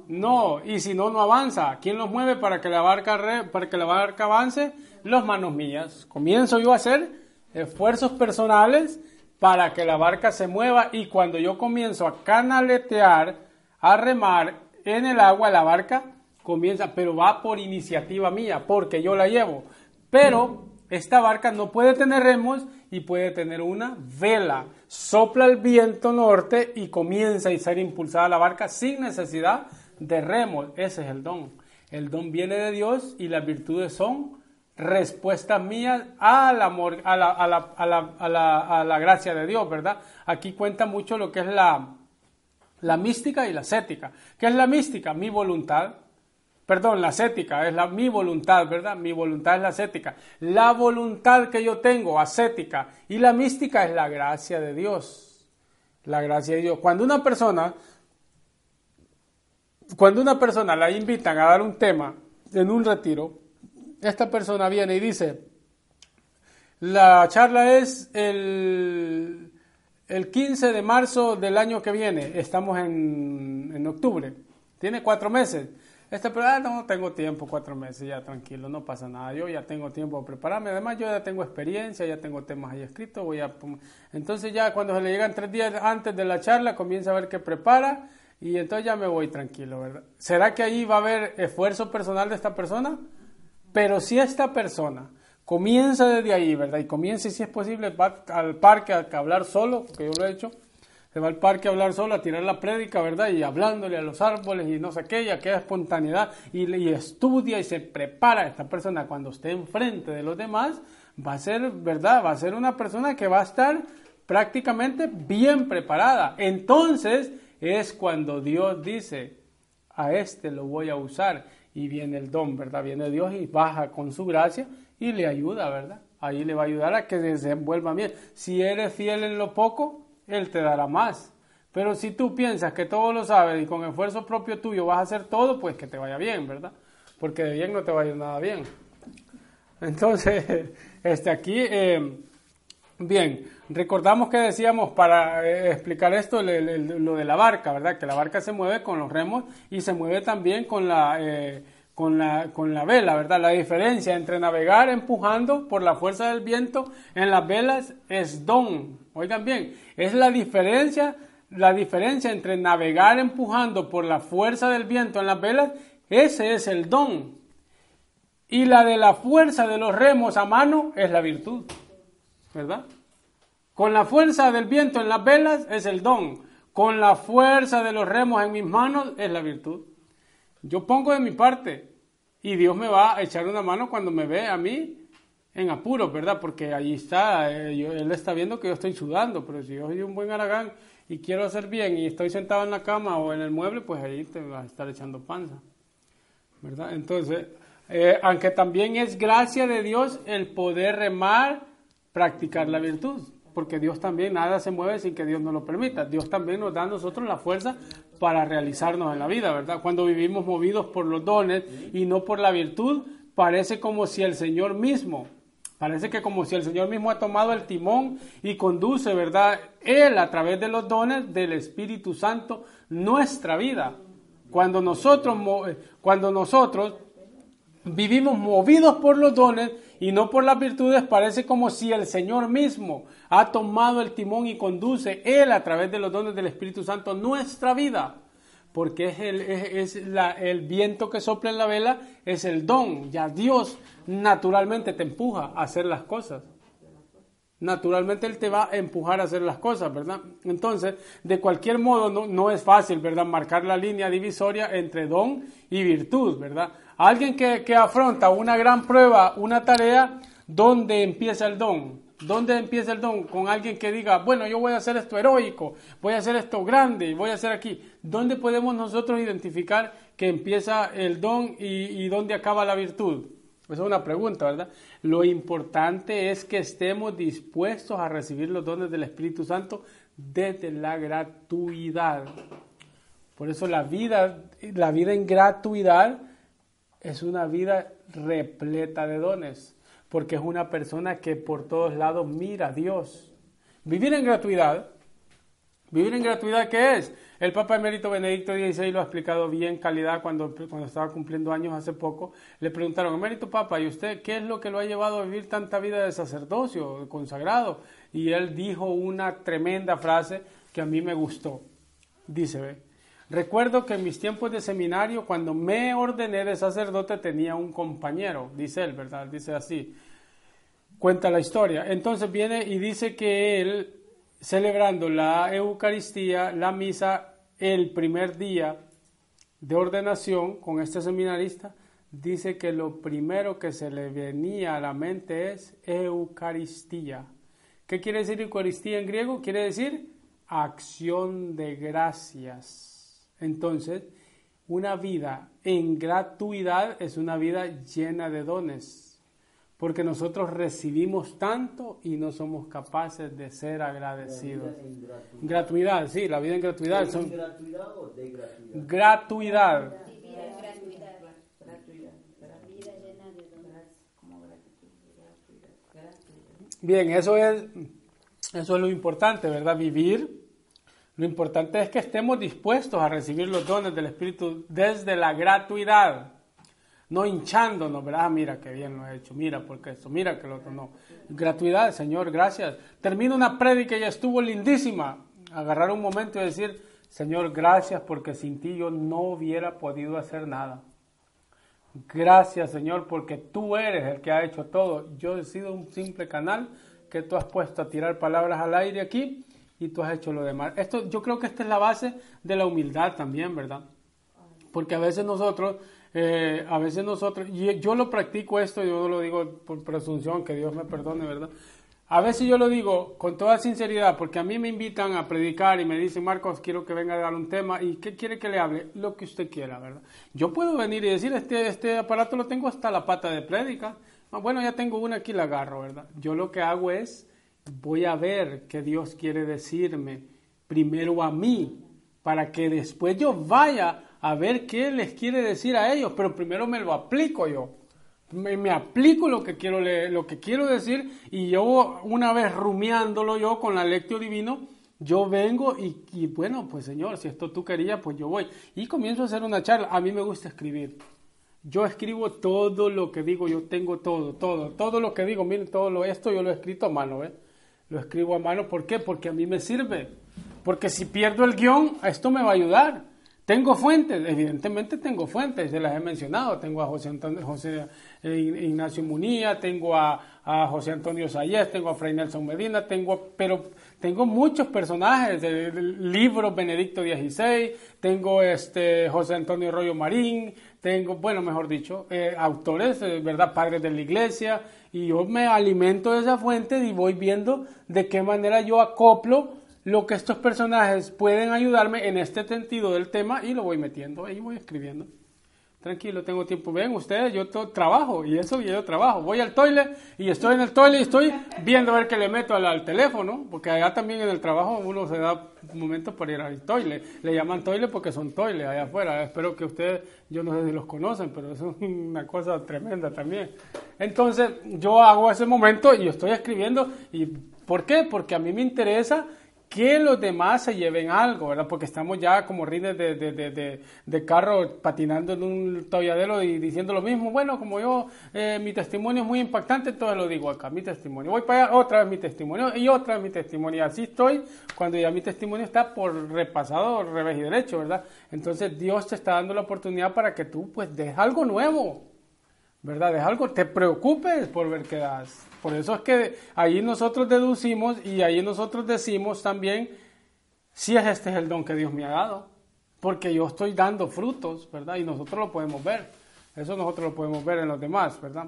No. Y si no, no avanza. ¿Quién los mueve para que la barca, para que la barca avance? Los manos mías. Comienzo yo a hacer esfuerzos personales para que la barca se mueva y cuando yo comienzo a canaletear, a remar en el agua, la barca comienza, pero va por iniciativa mía, porque yo la llevo. Pero Esta barca no puede tener remos y puede tener una vela. Sopla el viento norte y comienza a ser impulsada la barca sin necesidad de remos. Ese es el don. El don viene de Dios y las virtudes son respuestas mías al amor, a la, a la, a la, a la, gracia de Dios, ¿verdad? Aquí cuenta mucho lo que es la, la mística y la ascética. ¿Qué es la mística? Mi voluntad. Perdón, la ascética es la, mi voluntad, ¿verdad? Mi voluntad es la ascética. La voluntad que yo tengo, ascética, y la mística es la gracia de Dios. La gracia de Dios. Cuando una persona, cuando una persona la invitan a dar un tema en un retiro, esta persona viene y dice, la charla es el, el 15 de marzo del año que viene, estamos en, en octubre, tiene cuatro meses. Esta persona, ah, no tengo tiempo, cuatro meses, ya tranquilo, no pasa nada, yo ya tengo tiempo para prepararme, además yo ya tengo experiencia, ya tengo temas ahí escritos, voy a... Entonces ya cuando se le llegan tres días antes de la charla, comienza a ver qué prepara y entonces ya me voy tranquilo, ¿verdad? ¿Será que ahí va a haber esfuerzo personal de esta persona? Pero si esta persona comienza desde ahí, ¿verdad? Y comienza, si es posible, va al parque a, hablar solo, porque yo lo he hecho, se va al parque a hablar solo, a tirar la prédica, ¿verdad? Y hablándole a los árboles y no sé qué, y aquella espontaneidad, y, estudia y se prepara. Esta persona cuando esté enfrente de los demás, va a ser, ¿verdad? Va a ser una persona que va a estar prácticamente bien preparada. Entonces es cuando Dios dice, a este lo voy a usar y viene el don, ¿verdad? Viene Dios y baja con su gracia y le ayuda, ¿verdad? Ahí le va a ayudar a que se desenvuelva bien. Si eres fiel en lo poco, Él te dará más. Pero si tú piensas que todo lo sabes y con esfuerzo propio tuyo vas a hacer todo, pues que te vaya bien, ¿verdad? Porque de bien no te va a ir nada bien. Entonces, este aquí, eh, bien, recordamos que decíamos para eh, explicar esto lo de la barca, ¿verdad? Que la barca se mueve con los remos y se mueve también con la, eh, con la, con la vela, ¿verdad? La diferencia entre navegar empujando por la fuerza del viento en las velas es don. Oigan bien, es la diferencia, la diferencia entre navegar empujando por la fuerza del viento en las velas, ese es el don. Y la de la fuerza de los remos a mano es la virtud, ¿verdad? Con la fuerza del viento en las velas es el don. Con la fuerza de los remos en mis manos es la virtud. Yo pongo de mi parte y Dios me va a echar una mano cuando me ve a mí en apuros, ¿verdad? Porque ahí está, eh, Él está viendo que yo estoy sudando, pero si yo soy un buen aragán y quiero hacer bien y estoy sentado en la cama o en el mueble, pues ahí te va a estar echando panza, ¿verdad? Entonces, eh, aunque también es gracia de Dios el poder remar, practicar la virtud porque Dios también, nada se mueve sin que Dios nos lo permita. Dios también nos da a nosotros la fuerza para realizarnos en la vida, ¿verdad? Cuando vivimos movidos por los dones y no por la virtud, parece como si el Señor mismo, parece que como si el Señor mismo ha tomado el timón y conduce, ¿verdad? Él a través de los dones del Espíritu Santo nuestra vida. Cuando nosotros, cuando nosotros vivimos movidos por los dones y no por las virtudes, parece como si el Señor mismo ha tomado el timón y conduce Él a través de los dones del Espíritu Santo nuestra vida. Porque es, el, es, el viento que sopla en la vela, es el don. Ya Dios naturalmente te empuja a hacer las cosas. Naturalmente Él te va a empujar a hacer las cosas, ¿verdad? Entonces, de cualquier modo, no, no es fácil, ¿verdad? Marcar la línea divisoria entre don y virtud, ¿verdad? Alguien que, que afronta una gran prueba, una tarea, ¿dónde empieza el don? ¿Dónde empieza el don? Con alguien que diga, bueno, yo voy a hacer esto heroico, voy a hacer esto grande, voy a hacer aquí. ¿Dónde podemos nosotros identificar que empieza el don y, dónde acaba la virtud? Esa es una pregunta, ¿verdad? Lo importante es que estemos dispuestos a recibir los dones del Espíritu Santo desde la gratuidad. Por eso la vida, la vida en gratuidad es una vida repleta de dones, porque es una persona que por todos lados mira a Dios. Vivir en gratuidad, vivir en gratuidad, ¿qué es? El Papa Emérito Benedicto XVI lo ha explicado bien calidad cuando, cuando estaba cumpliendo años hace poco. Le preguntaron, Emérito Papa, ¿y usted qué es lo que lo ha llevado a vivir tanta vida de sacerdocio, de consagrado? Y él dijo una tremenda frase que a mí me gustó. Dice, ve, Recuerdo que en mis tiempos de seminario, cuando me ordené de sacerdote, tenía un compañero, dice él, ¿verdad? Dice así. Cuenta la historia. Entonces viene y dice que él, celebrando la Eucaristía, la misa, el primer día de ordenación con este seminarista, dice que lo primero que se le venía a la mente es Eucaristía. ¿Qué quiere decir Eucaristía en griego? Quiere decir acción de gracias. Entonces, una vida en gratuidad es una vida llena de dones, porque nosotros recibimos tanto y no somos capaces de ser agradecidos. gratuidad. sí, la vida en gratuidad. Son... gratuidad o de gratuidad? Gratuidad. Bien, eso es, eso es lo importante, ¿verdad? Vivir lo importante es que estemos dispuestos a recibir los dones del Espíritu desde la gratuidad, no hinchándonos, ¿verdad? Ah, mira qué bien lo he hecho, mira porque esto, mira que lo otro, no. Gratuidad, Señor, gracias. Termino una prédica y ya estuvo lindísima. Agarrar un momento y decir, Señor, gracias porque sin ti yo no hubiera podido hacer nada. Gracias, Señor, porque tú eres el que ha hecho todo. Yo he sido un simple canal que tú has puesto a tirar palabras al aire aquí y tú has hecho lo demás. Esto, yo creo que esta es la base de la humildad también, ¿verdad? Porque a veces nosotros, eh, a veces nosotros, y yo lo practico esto, yo lo digo por presunción, que Dios me perdone, ¿verdad? A veces yo lo digo con toda sinceridad, porque a mí me invitan a predicar y me dicen, Marcos, quiero que venga a dar un tema, ¿y qué quiere que le hable? Lo que usted quiera, ¿verdad? Yo puedo venir y decir, este, este aparato lo tengo hasta la pata de prédica. Ah, bueno, ya tengo una aquí, la agarro, ¿verdad? Yo lo que hago es voy a ver qué Dios quiere decirme primero a mí, para que después yo vaya a ver qué les quiere decir a ellos, pero primero me lo aplico yo. Me, aplico lo que, quiero lo que quiero decir y yo una vez rumiándolo yo con la lectio divino, yo vengo y, y, bueno, pues Señor, si esto tú querías, pues yo voy. Y comienzo a hacer una charla. A mí me gusta escribir. Yo escribo todo lo que digo, yo tengo todo, todo, todo lo que digo, miren, todo lo, esto yo lo he escrito a mano, ¿eh? Lo escribo a mano, ¿por qué? Porque a mí me sirve. Porque si pierdo el guion, esto me va a ayudar. Tengo fuentes, evidentemente tengo fuentes, se las he mencionado. Tengo a José, Antonio, José eh, Ignacio Munía, tengo a, José Antonio Sayez, tengo a Fray Nelson Medina, tengo, pero tengo muchos personajes del libro Benedicto XVI, tengo este José Antonio Rollo Marín, tengo, bueno, mejor dicho, eh, autores, eh, ¿verdad? Padres de la iglesia, y yo me alimento de esa fuente y voy viendo de qué manera yo acoplo lo que estos personajes pueden ayudarme en este sentido del tema y lo voy metiendo y voy escribiendo. Tranquilo, tengo tiempo. Ven ustedes, yo trabajo y eso yo trabajo. Voy al toilet y estoy en el toilet y estoy viendo a ver qué le meto al, teléfono, porque allá también en el trabajo uno se da momentos para ir al toilet. Le llaman toilet porque son toilet allá afuera. Espero que ustedes, yo no sé si los conocen, pero es una cosa tremenda también. Entonces yo hago ese momento y estoy escribiendo. ¿Y por qué? Porque a mí me interesa que los demás se lleven algo, ¿verdad? Porque estamos ya como rines de, de, de, de, carro patinando en un tolladero y diciendo lo mismo. Bueno, como yo, eh, mi testimonio es muy impactante, entonces lo digo acá, mi testimonio. Voy para allá, otra vez mi testimonio y otra vez mi testimonio. Y así estoy cuando ya mi testimonio está por repasado, revés y derecho, ¿verdad? Entonces Dios te está dando la oportunidad para que tú pues des algo nuevo, ¿verdad? Des algo, te preocupes por ver qué das. Por eso es que ahí nosotros deducimos y ahí nosotros decimos también si es este es el don que Dios me ha dado. Porque yo estoy dando frutos, ¿verdad? Y nosotros lo podemos ver. Eso nosotros lo podemos ver en los demás, ¿verdad?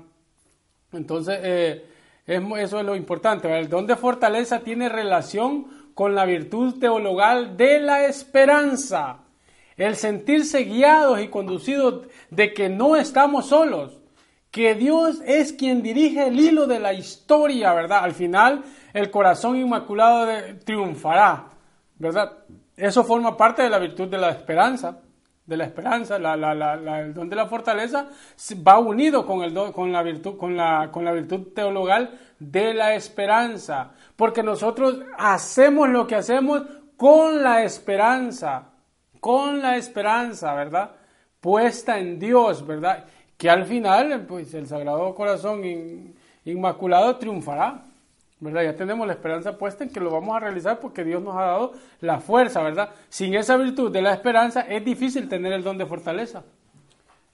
Entonces, eh, eso es lo importante. El don de fortaleza tiene relación con la virtud teologal de la esperanza. El sentirse guiados y conducidos de que no estamos solos que Dios es quien dirige el hilo de la historia, ¿verdad? Al final, el corazón inmaculado triunfará, ¿verdad? Eso forma parte de la virtud de la esperanza, de la esperanza, el don de la fortaleza va unido con, el con, la virtud, con, la, con la virtud teologal de la esperanza, porque nosotros hacemos lo que hacemos con la esperanza, con la esperanza, ¿verdad? Puesta en Dios, ¿verdad? Que al final pues el Sagrado Corazón Inmaculado triunfará. ¿verdad? Ya tenemos la esperanza puesta en que lo vamos a realizar porque Dios nos ha dado la fuerza, ¿verdad? Sin esa virtud de la esperanza es difícil tener el don de fortaleza.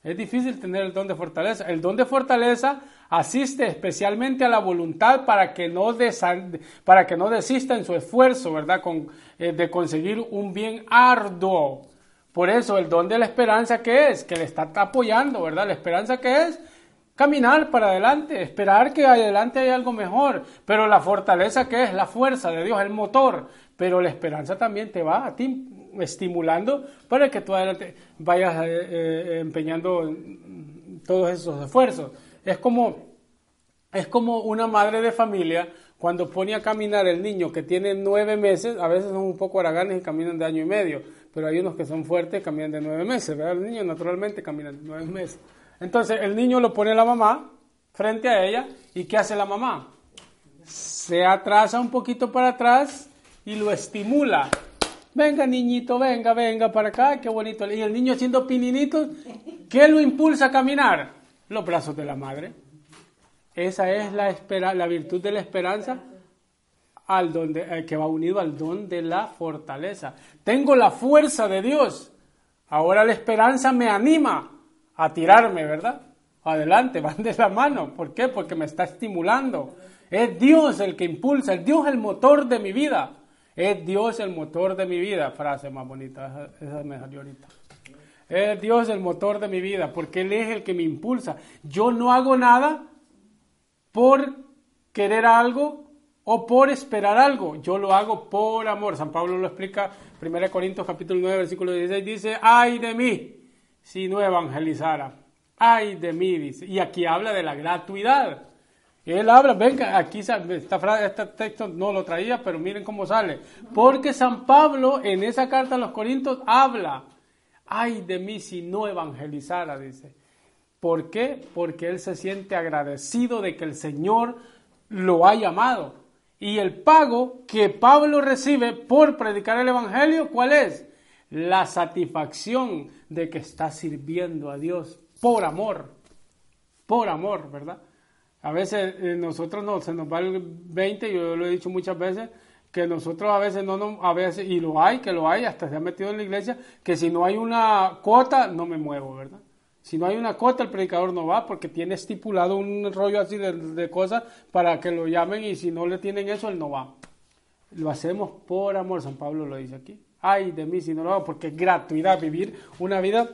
Es difícil tener el don de fortaleza. El don de fortaleza asiste especialmente a la voluntad para que no, para que no desista en su esfuerzo, ¿verdad? Eh, de conseguir un bien arduo. Por eso el don de la esperanza que es, que le está apoyando, ¿verdad? La esperanza que es caminar para adelante, esperar que adelante haya algo mejor, pero la fortaleza que es la fuerza de Dios, el motor, pero la esperanza también te va a ti estimulando para que tú adelante vayas eh, eh, empeñando todos esos esfuerzos. Es como, es como una madre de familia cuando pone a caminar el niño que tiene nueve meses, a veces son un poco haraganes y caminan de año y medio, pero hay unos que son fuertes caminan de nueve meses, ¿verdad? Los niños naturalmente caminan de nueve meses. Entonces el niño lo pone la mamá frente a ella y ¿qué hace la mamá? Se atrasa un poquito para atrás y lo estimula. Venga niñito, venga, venga para acá, qué bonito. Y el niño haciendo pininitos, ¿qué lo impulsa a caminar? Los brazos de la madre. Esa es la, espera, la virtud de la esperanza al don eh, que va unido al don de la fortaleza. Tengo la fuerza de Dios. Ahora la esperanza me anima a tirarme, ¿verdad? Adelante, van de la mano. ¿Por qué? Porque me está estimulando. Es Dios el que impulsa, es Dios el motor de mi vida. Es Dios el motor de mi vida. Frase más bonita, esa, me salió ahorita. Es Dios el motor de mi vida, porque Él es el que me impulsa. Yo no hago nada por querer algo o por esperar algo. Yo lo hago por amor. San Pablo lo explica, 1 Corintios capítulo 9, versículo 16, dice, ay de mí si no evangelizara. Ay de mí, dice. Y aquí habla de la gratuidad. Él habla, venga, aquí esta frase, este texto no lo traía, pero miren cómo sale. Porque San Pablo en esa carta a los Corintios habla, ay de mí si no evangelizara, dice. ¿Por qué? Porque él se siente agradecido de que el Señor lo ha llamado. Y el pago que Pablo recibe por predicar el Evangelio, ¿cuál es? La satisfacción de que está sirviendo a Dios por amor, por amor, ¿verdad? A veces eh, nosotros no, se nos va el 20, yo lo he dicho muchas veces, que nosotros a veces no, no, a veces, y lo hay, que lo hay, hasta se ha metido en la iglesia, que si no hay una cuota, no me muevo, ¿verdad? Si no hay una cuota, el predicador no va porque tiene estipulado un rollo así de, cosas para que lo llamen y si no le tienen eso, él no va. Lo hacemos por amor, San Pablo lo dice aquí. Ay de mí si no lo hago, porque es gratuidad vivir una vida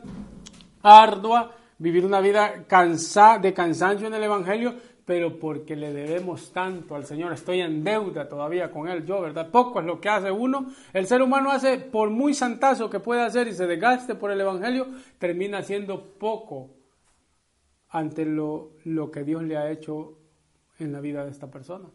ardua, vivir una vida cansa, de cansancio en el Evangelio, pero porque le debemos tanto al Señor, estoy en deuda todavía con Él, yo, ¿verdad? Poco es lo que hace uno. El ser humano hace, por muy santazo que pueda hacer y se desgaste por el Evangelio, termina haciendo poco ante lo, lo que Dios le ha hecho en la vida de esta persona.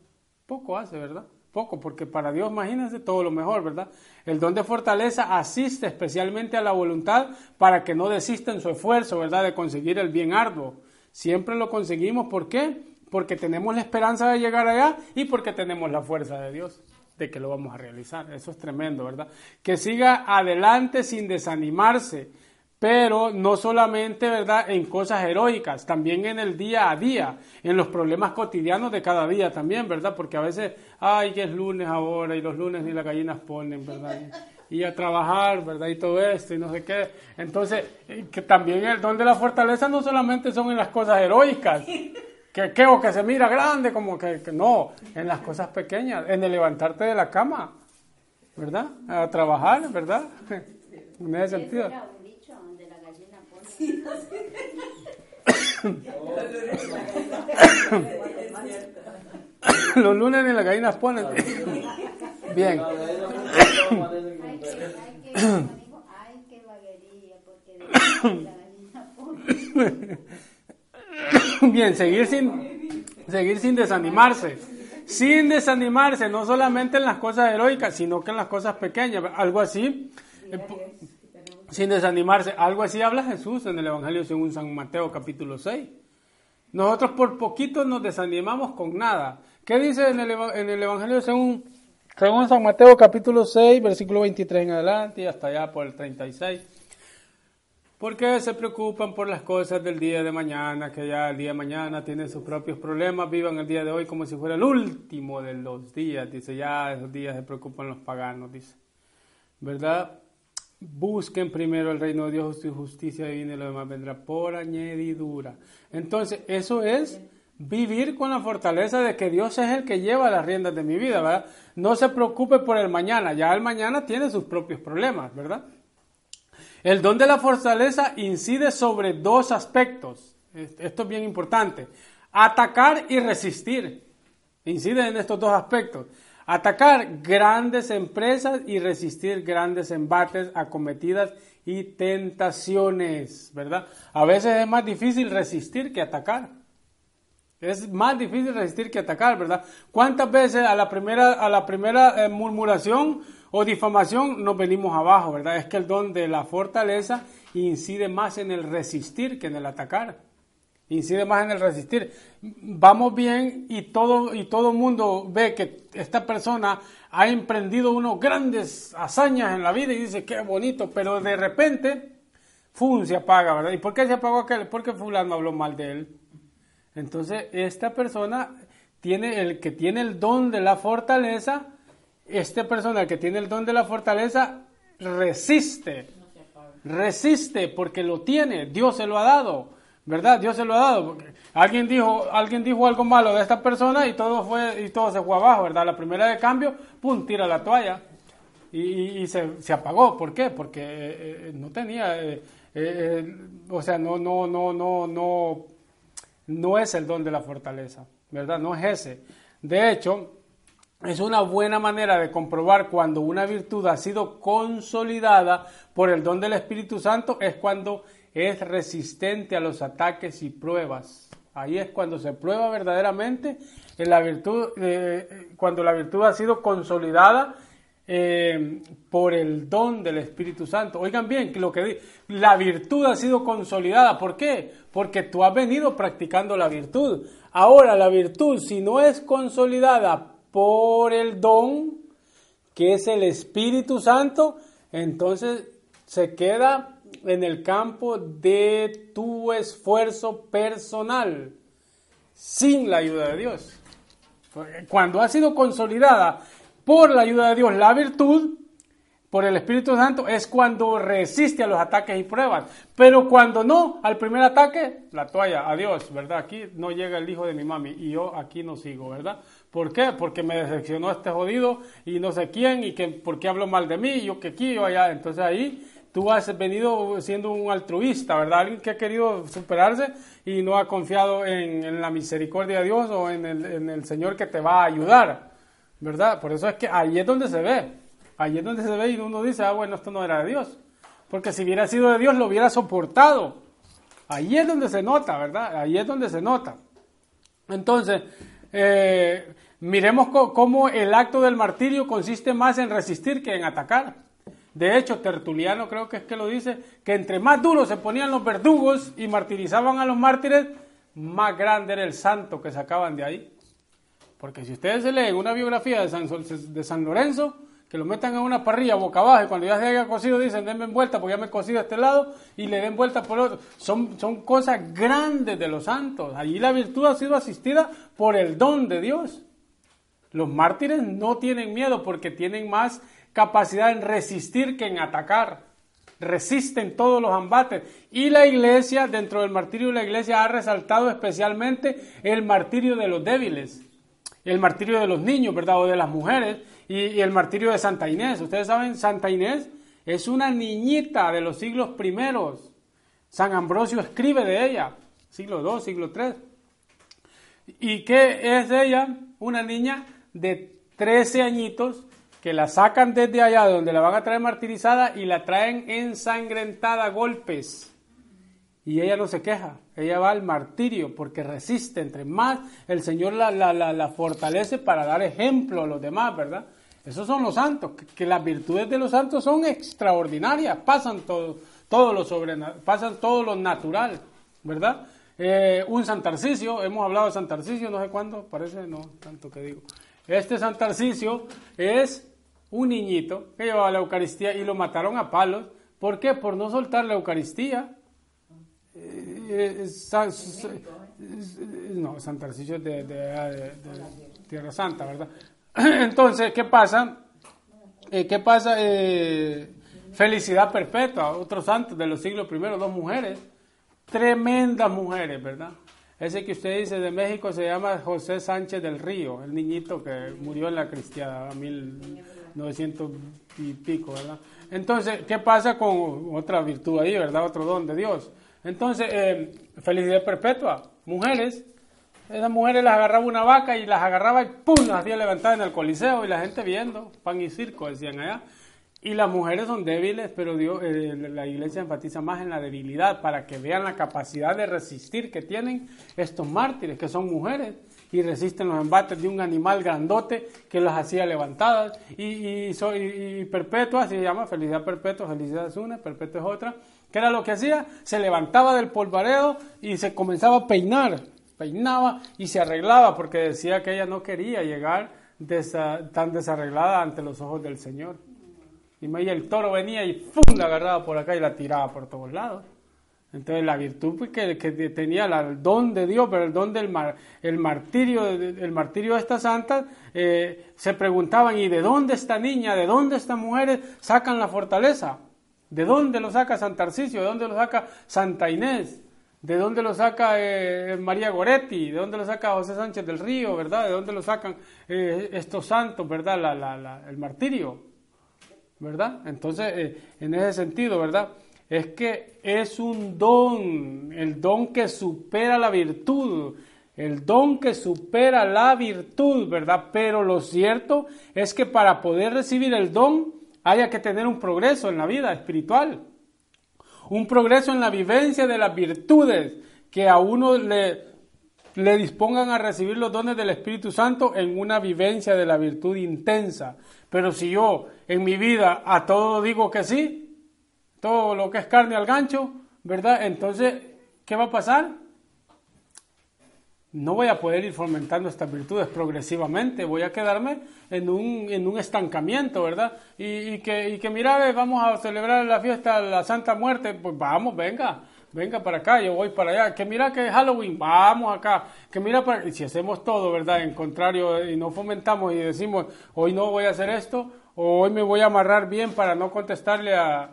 Poco hace, ¿verdad? Poco, porque para Dios, imagínense, todo lo mejor, ¿verdad? El don de fortaleza asiste especialmente a la voluntad para que no desista en su esfuerzo, ¿verdad? De conseguir el bien arduo. Siempre lo conseguimos, ¿por qué? Porque tenemos la esperanza de llegar allá y porque tenemos la fuerza de Dios de que lo vamos a realizar. Eso es tremendo, ¿verdad? Que siga adelante sin desanimarse, pero no solamente, ¿verdad?, en cosas heroicas, también en el día a día, en los problemas cotidianos de cada día también, ¿verdad? Porque a veces, ay, que es lunes ahora y los lunes ni las gallinas ponen, ¿verdad? y a trabajar, ¿verdad? Y todo esto y no sé qué. Entonces, eh, que también el don de la fortaleza no solamente son en las cosas heroicas, que, que, o que se mira grande, como que, no, en las cosas pequeñas, en el levantarte de la cama, ¿verdad? A trabajar, ¿verdad? En ese sentido. Era un dicho donde la gallina Los lunes ni las gallinas ponen. Bien. Ay, qué vaguería, porque la gallina pone. Bien, seguir sin, seguir sin desanimarse. Sin desanimarse, no solamente en las cosas heroicas, sino que en las cosas pequeñas. Algo así. Eh, sin desanimarse. Algo así habla Jesús en el Evangelio según San Mateo capítulo 6. Nosotros por poquito nos desanimamos con nada. ¿Qué dice en el, en el Evangelio según, según San Mateo capítulo 6, versículo 23 en adelante y hasta allá por el 36? ¿Por qué se preocupan por las cosas del día de mañana, que ya el día de mañana tienen sus propios problemas, vivan el día de hoy como si fuera el último de los días, dice, ya esos días se preocupan los paganos, dice. ¿Verdad? Busquen primero el reino de Dios y justicia divina y lo demás vendrá por añadidura. Entonces, eso es vivir con la fortaleza de que Dios es el que lleva las riendas de mi vida, ¿verdad? No se preocupe por el mañana, ya el mañana tiene sus propios problemas, ¿verdad? El don de la fortaleza incide sobre dos aspectos. Esto es bien importante. Atacar y resistir. Incide en estos dos aspectos. Atacar grandes empresas y resistir grandes embates, acometidas y tentaciones, ¿verdad? A veces es más difícil resistir que atacar. Es más difícil resistir que atacar, ¿verdad? ¿Cuántas veces a la primera, a la primera eh, murmuración o difamación nos venimos abajo, ¿verdad? Es que el don de la fortaleza incide más en el resistir que en el atacar. Incide más en el resistir. Vamos bien y todo y todo mundo ve que esta persona ha emprendido unos grandes hazañas en la vida y dice qué bonito, pero de repente, ¡fum! se apaga, ¿verdad? ¿Y por qué se apagó aquel? Porque fulano habló mal de él. Entonces, esta persona tiene el que tiene el don de la fortaleza, esta persona que tiene el don de la fortaleza resiste. Resiste porque lo tiene, Dios se lo ha dado, ¿verdad? Dios se lo ha dado. Alguien dijo, alguien dijo algo malo de esta persona y todo fue y todo se fue abajo, ¿verdad? La primera de cambio, pum, tira la toalla y, se, apagó. ¿Por qué? Porque eh, eh, no tenía, eh, o sea, no, no, no, no, no no es el don de la fortaleza, ¿verdad? No es ese. De hecho, es una buena manera de comprobar cuando una virtud ha sido consolidada por el don del Espíritu Santo, es cuando es resistente a los ataques y pruebas. Ahí es cuando se prueba verdaderamente en la virtud, eh, cuando la virtud ha sido consolidada eh, por el don del Espíritu Santo. Oigan bien, lo que la virtud ha sido consolidada. ¿Por qué? Porque tú has venido practicando la virtud. Ahora la virtud, si no es consolidada por el don, que es el Espíritu Santo, entonces se queda en el campo de tu esfuerzo personal, sin la ayuda de Dios. Cuando ha sido consolidada por la ayuda de Dios, la virtud, por el Espíritu Santo, es cuando resiste a los ataques y pruebas. Pero cuando no, al primer ataque, la toalla, adiós, ¿verdad? Aquí no llega el hijo de mi mami y yo aquí no sigo, ¿verdad? ¿Por qué? Porque me decepcionó este jodido y no sé quién y que por qué hablo mal de mí, yo que aquí, yo allá. Entonces ahí tú has venido siendo un altruista, ¿verdad? Alguien que ha querido superarse y no ha confiado en, la misericordia de Dios o en el, en el Señor que te va a ayudar. ¿verdad? Por eso es que ahí es donde se ve. Ahí es donde se ve y uno dice, ah, bueno, esto no era de Dios. Porque si hubiera sido de Dios, lo hubiera soportado. Ahí es donde se nota, ¿verdad? Ahí es donde se nota. Entonces, eh, miremos cómo el acto del martirio consiste más en resistir que en atacar. De hecho, Tertuliano creo que es que lo dice, que entre más duros se ponían los verdugos y martirizaban a los mártires, más grande era el santo que sacaban de ahí. Porque si ustedes se leen una biografía de San, de San Lorenzo, que lo metan en una parrilla boca abajo y cuando ya se haya cocido dicen denme vuelta porque ya me he cocido a este lado y le den vuelta por otro. Son, son cosas grandes de los santos. Allí la virtud ha sido asistida por el don de Dios. Los mártires no tienen miedo porque tienen más capacidad en resistir que en atacar. Resisten todos los embates. Y la iglesia, dentro del martirio de la iglesia, ha resaltado especialmente el martirio de los débiles el martirio de los niños, ¿verdad? O de las mujeres, y, el martirio de Santa Inés. Ustedes saben, Santa Inés es una niñita de los siglos primeros. San Ambrosio escribe de ella, siglo II, siglo III. ¿Y qué es ella? Una niña de 13 añitos que la sacan desde allá de donde la van a traer martirizada y la traen ensangrentada a golpes. Y ella no se queja, ella va al martirio porque resiste. Entre más el Señor la, la, la, fortalece para dar ejemplo a los demás, ¿verdad? Esos son los santos, que, las virtudes de los santos son extraordinarias, pasan todo, todo lo pasan todo lo natural, ¿verdad? Eh, un Santarcicio, hemos hablado de Santarcicio, no sé cuándo, parece, no, tanto que digo. Este Santarcicio es un niñito que llevaba la Eucaristía y lo mataron a palos. ¿Por qué? Por no soltar la Eucaristía. Eh, no, San Tarcisio de, de, Tierra Santa, ¿verdad? Entonces, ¿qué pasa? Eh, ¿Qué pasa? Eh, Felicidad perpetua, otros santos de los siglos primeros, dos mujeres, tremendas mujeres, ¿verdad? Ese que usted dice de México se llama José Sánchez del Río, el niñito que murió en la cristiada a 1900 y pico, ¿verdad? Entonces, ¿qué pasa con otra virtud ahí, ¿verdad? Otro don de Dios. Entonces, eh, felicidad perpetua, mujeres, esas mujeres las agarraba una vaca y las agarraba y ¡pum! las hacía levantar en el coliseo y la gente viendo, pan y circo, decían allá. Y las mujeres son débiles, pero Dios, eh, la iglesia enfatiza más en la debilidad para que vean la capacidad de resistir que tienen estos mártires, que son mujeres y resisten los embates de un animal grandote que las hacía levantadas. Y, y, perpetua, así se llama, felicidad perpetua, felicidad es una, perpetua es otra. ¿Qué era lo que hacía? Se levantaba del polvareo y se comenzaba a peinar, peinaba y se arreglaba porque decía que ella no quería llegar tan desarreglada ante los ojos del Señor. Y el toro venía y ¡pum! la agarraba por acá y la tiraba por todos lados. Entonces la virtud pues, que, tenía el don de Dios, pero el don del el martirio, el martirio de estas santas, eh, se preguntaban, ¿y de dónde esta niña, de dónde estas mujeres sacan la fortaleza? ¿De dónde lo saca Santa Arcisio? ¿De dónde lo saca Santa Inés? ¿De dónde lo saca eh, María Goretti? ¿De dónde lo saca José Sánchez del Río? ¿Verdad? ¿De dónde lo sacan eh, estos santos? ¿Verdad? el martirio. ¿Verdad? Entonces, eh, en ese sentido, ¿verdad? Es que es un don, el don que supera la virtud, el don que supera la virtud, ¿verdad? Pero lo cierto es que para poder recibir el don haya que tener un progreso en la vida espiritual, un progreso en la vivencia de las virtudes que a uno le, le dispongan a recibir los dones del Espíritu Santo en una vivencia de la virtud intensa. Pero si yo en mi vida a todo digo que sí, todo lo que es carne al gancho, ¿verdad? Entonces, ¿qué va a pasar? No voy a poder ir fomentando estas virtudes progresivamente, voy a quedarme en un, en un estancamiento, ¿verdad? Y, que, y que mira, vamos a celebrar la fiesta de la Santa Muerte, pues vamos, venga, venga para acá, yo voy para allá, que mira que es Halloween, vamos acá, que mira para... Y si hacemos todo, ¿verdad? En contrario, y no fomentamos y decimos, hoy no voy a hacer esto, o hoy me voy a amarrar bien para no contestarle a,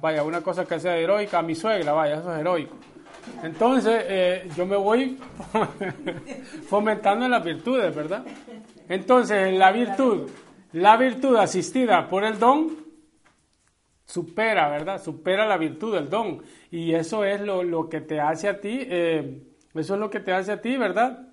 vaya, una cosa que sea heroica, a mi suegra, vaya, eso es heroico. Entonces, eh, yo me voy fomentando en las virtudes, ¿verdad? Entonces, la virtud, la virtud asistida por el don, supera, ¿verdad? Supera la virtud del don. Y eso es lo, que te hace a ti, eh, eso es lo que te hace a ti, ¿verdad?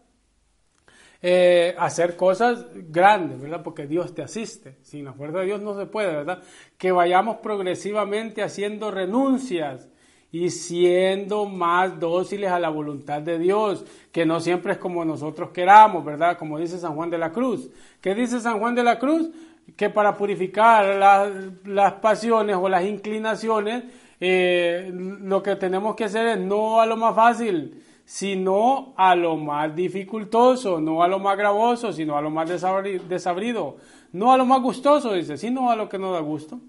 Eh, hacer cosas grandes, ¿verdad? Porque Dios te asiste. Sin la fuerza de Dios no se puede, ¿verdad? Que vayamos progresivamente haciendo renuncias y siendo más dóciles a la voluntad de Dios, que no siempre es como nosotros queramos, ¿verdad? Como dice San Juan de la Cruz. ¿Qué dice San Juan de la Cruz? que para purificar las pasiones o las inclinaciones, eh, lo que tenemos que hacer es no a lo más fácil, sino a lo más dificultoso, no a lo más gravoso, sino a lo más desabrido, no a lo más gustoso, dice, sino a lo que no da gusto.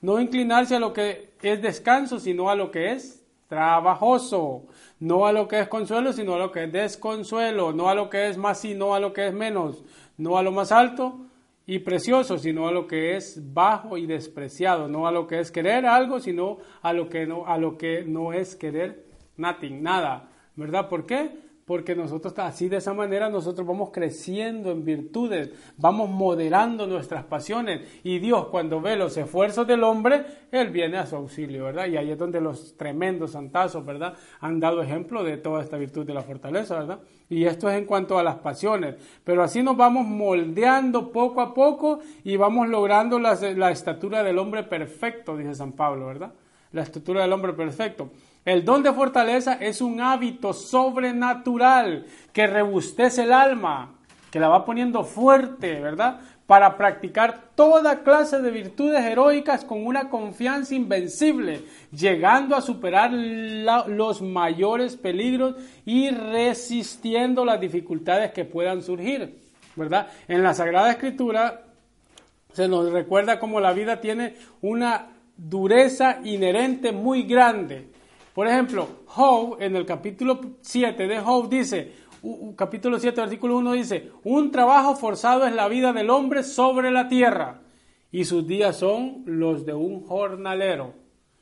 No inclinarse a lo que es descanso, sino a lo que es trabajoso, no a lo que es consuelo, sino a lo que es desconsuelo, no a lo que es más, sino a lo que es menos, no a lo más alto, y precioso, sino a lo que es bajo y despreciado, no a lo que es querer algo, sino a lo que no, a lo que no es querer nothing, nada, ¿verdad? ¿Por qué? Porque nosotros así de esa manera nosotros vamos creciendo en virtudes, vamos moderando nuestras pasiones y Dios cuando ve los esfuerzos del hombre, Él viene a su auxilio, ¿verdad? Y ahí es donde los tremendos santazos, ¿verdad? Han dado ejemplo de toda esta virtud de la fortaleza, ¿verdad? Y esto es en cuanto a las pasiones, pero así nos vamos moldeando poco a poco y vamos logrando la, la estatura del hombre perfecto, dice San Pablo, ¿verdad? La estatura del hombre perfecto. El don de fortaleza es un hábito sobrenatural que rebustece el alma, que la va poniendo fuerte, ¿verdad? Para practicar toda clase de virtudes heroicas con una confianza invencible, llegando a superar los mayores peligros y resistiendo las dificultades que puedan surgir, ¿verdad? En la Sagrada Escritura se nos recuerda cómo la vida tiene una dureza inherente muy grande por ejemplo, Job, en el capítulo 7 de Job dice, capítulo 7, versículo 1 dice, un trabajo forzado es la vida del hombre sobre la tierra. y sus días son los de un jornalero.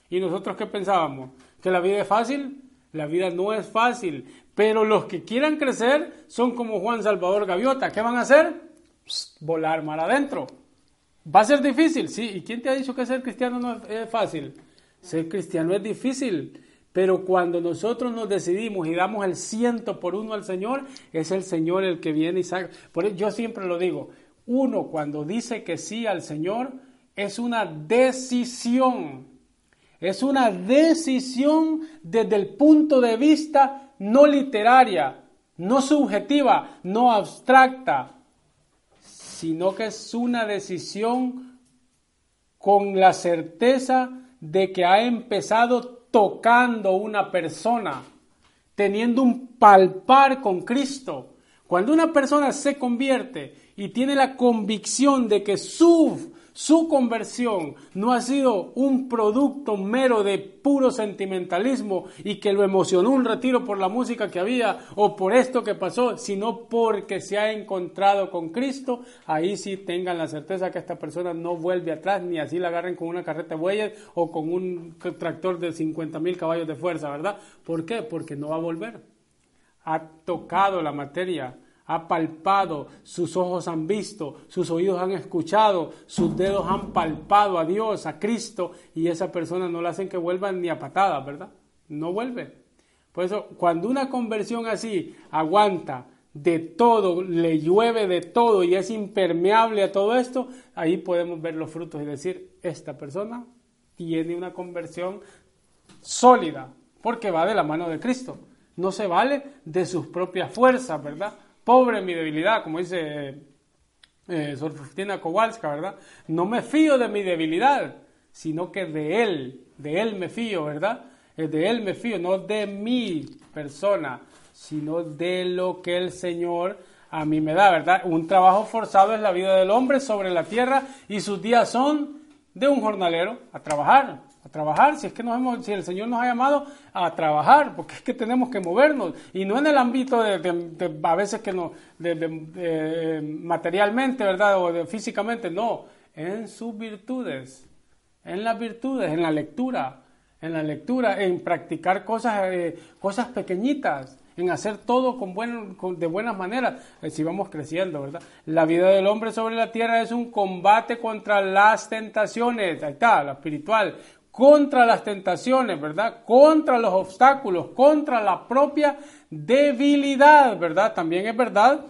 ¿Y nosotros qué pensábamos? ¿Que la vida es fácil? La vida no es fácil, pero los que quieran crecer son como Juan Salvador Gaviota. ¿Qué van a hacer? volar mar adentro. ¿Va a ser difícil? Sí. ¿Y quién te ha dicho que ser cristiano no es fácil? Ser cristiano es difícil. Pero cuando nosotros nos decidimos y damos el ciento por uno al Señor, es el Señor el que viene y saca. Por eso yo siempre lo digo, uno cuando dice que sí al Señor es una decisión. Es una decisión desde el punto de vista no literaria, no subjetiva, no abstracta, sino que es una decisión con la certeza de que ha empezado tocando una persona, teniendo un palpar con Cristo. Cuando una persona se convierte y tiene la convicción de que su su conversión no ha sido un producto mero de puro sentimentalismo y que lo emocionó un retiro por la música que había o por esto que pasó, sino porque se ha encontrado con Cristo, ahí sí tengan la certeza que esta persona no vuelve atrás ni así la agarren con una carreta de bueyes o con un tractor de 50 mil caballos de fuerza, ¿verdad? ¿Por qué? Porque no va a volver. Ha tocado la materia ha palpado, sus ojos han visto, sus oídos han escuchado, sus dedos han palpado a Dios, a Cristo, y esa persona no la hacen que vuelva ni a patadas, ¿verdad? No vuelve. Por eso, cuando una conversión así aguanta de todo, le llueve de todo y es impermeable a todo esto, ahí podemos ver los frutos y decir, esta persona tiene una conversión sólida, porque va de la mano de Cristo. No se vale de sus propias fuerzas, ¿verdad? Pobre mi debilidad, como dice eh, Sor Kowalska, ¿verdad? No me fío de mi debilidad, sino que de Él, de Él me fío, ¿verdad? De Él me fío, no de mi persona, sino de lo que el Señor a mí me da, ¿verdad? Un trabajo forzado es la vida del hombre sobre la tierra y sus días son de un jornalero a trabajar, a trabajar, si es que nos hemos, si el Señor nos ha llamado a trabajar, porque es que tenemos que movernos, y no en el ámbito de, a veces que no, de, materialmente, ¿verdad? O físicamente, no, en sus virtudes, en las virtudes, en la lectura, en la lectura, en practicar cosas, eh, cosas pequeñitas, en hacer todo con buen, de buenas maneras, eh, si vamos creciendo, ¿verdad? La vida del hombre sobre la tierra es un combate contra las tentaciones, ahí está, la espiritual, contra las tentaciones, ¿verdad? Contra los obstáculos, contra la propia debilidad, ¿verdad? También es verdad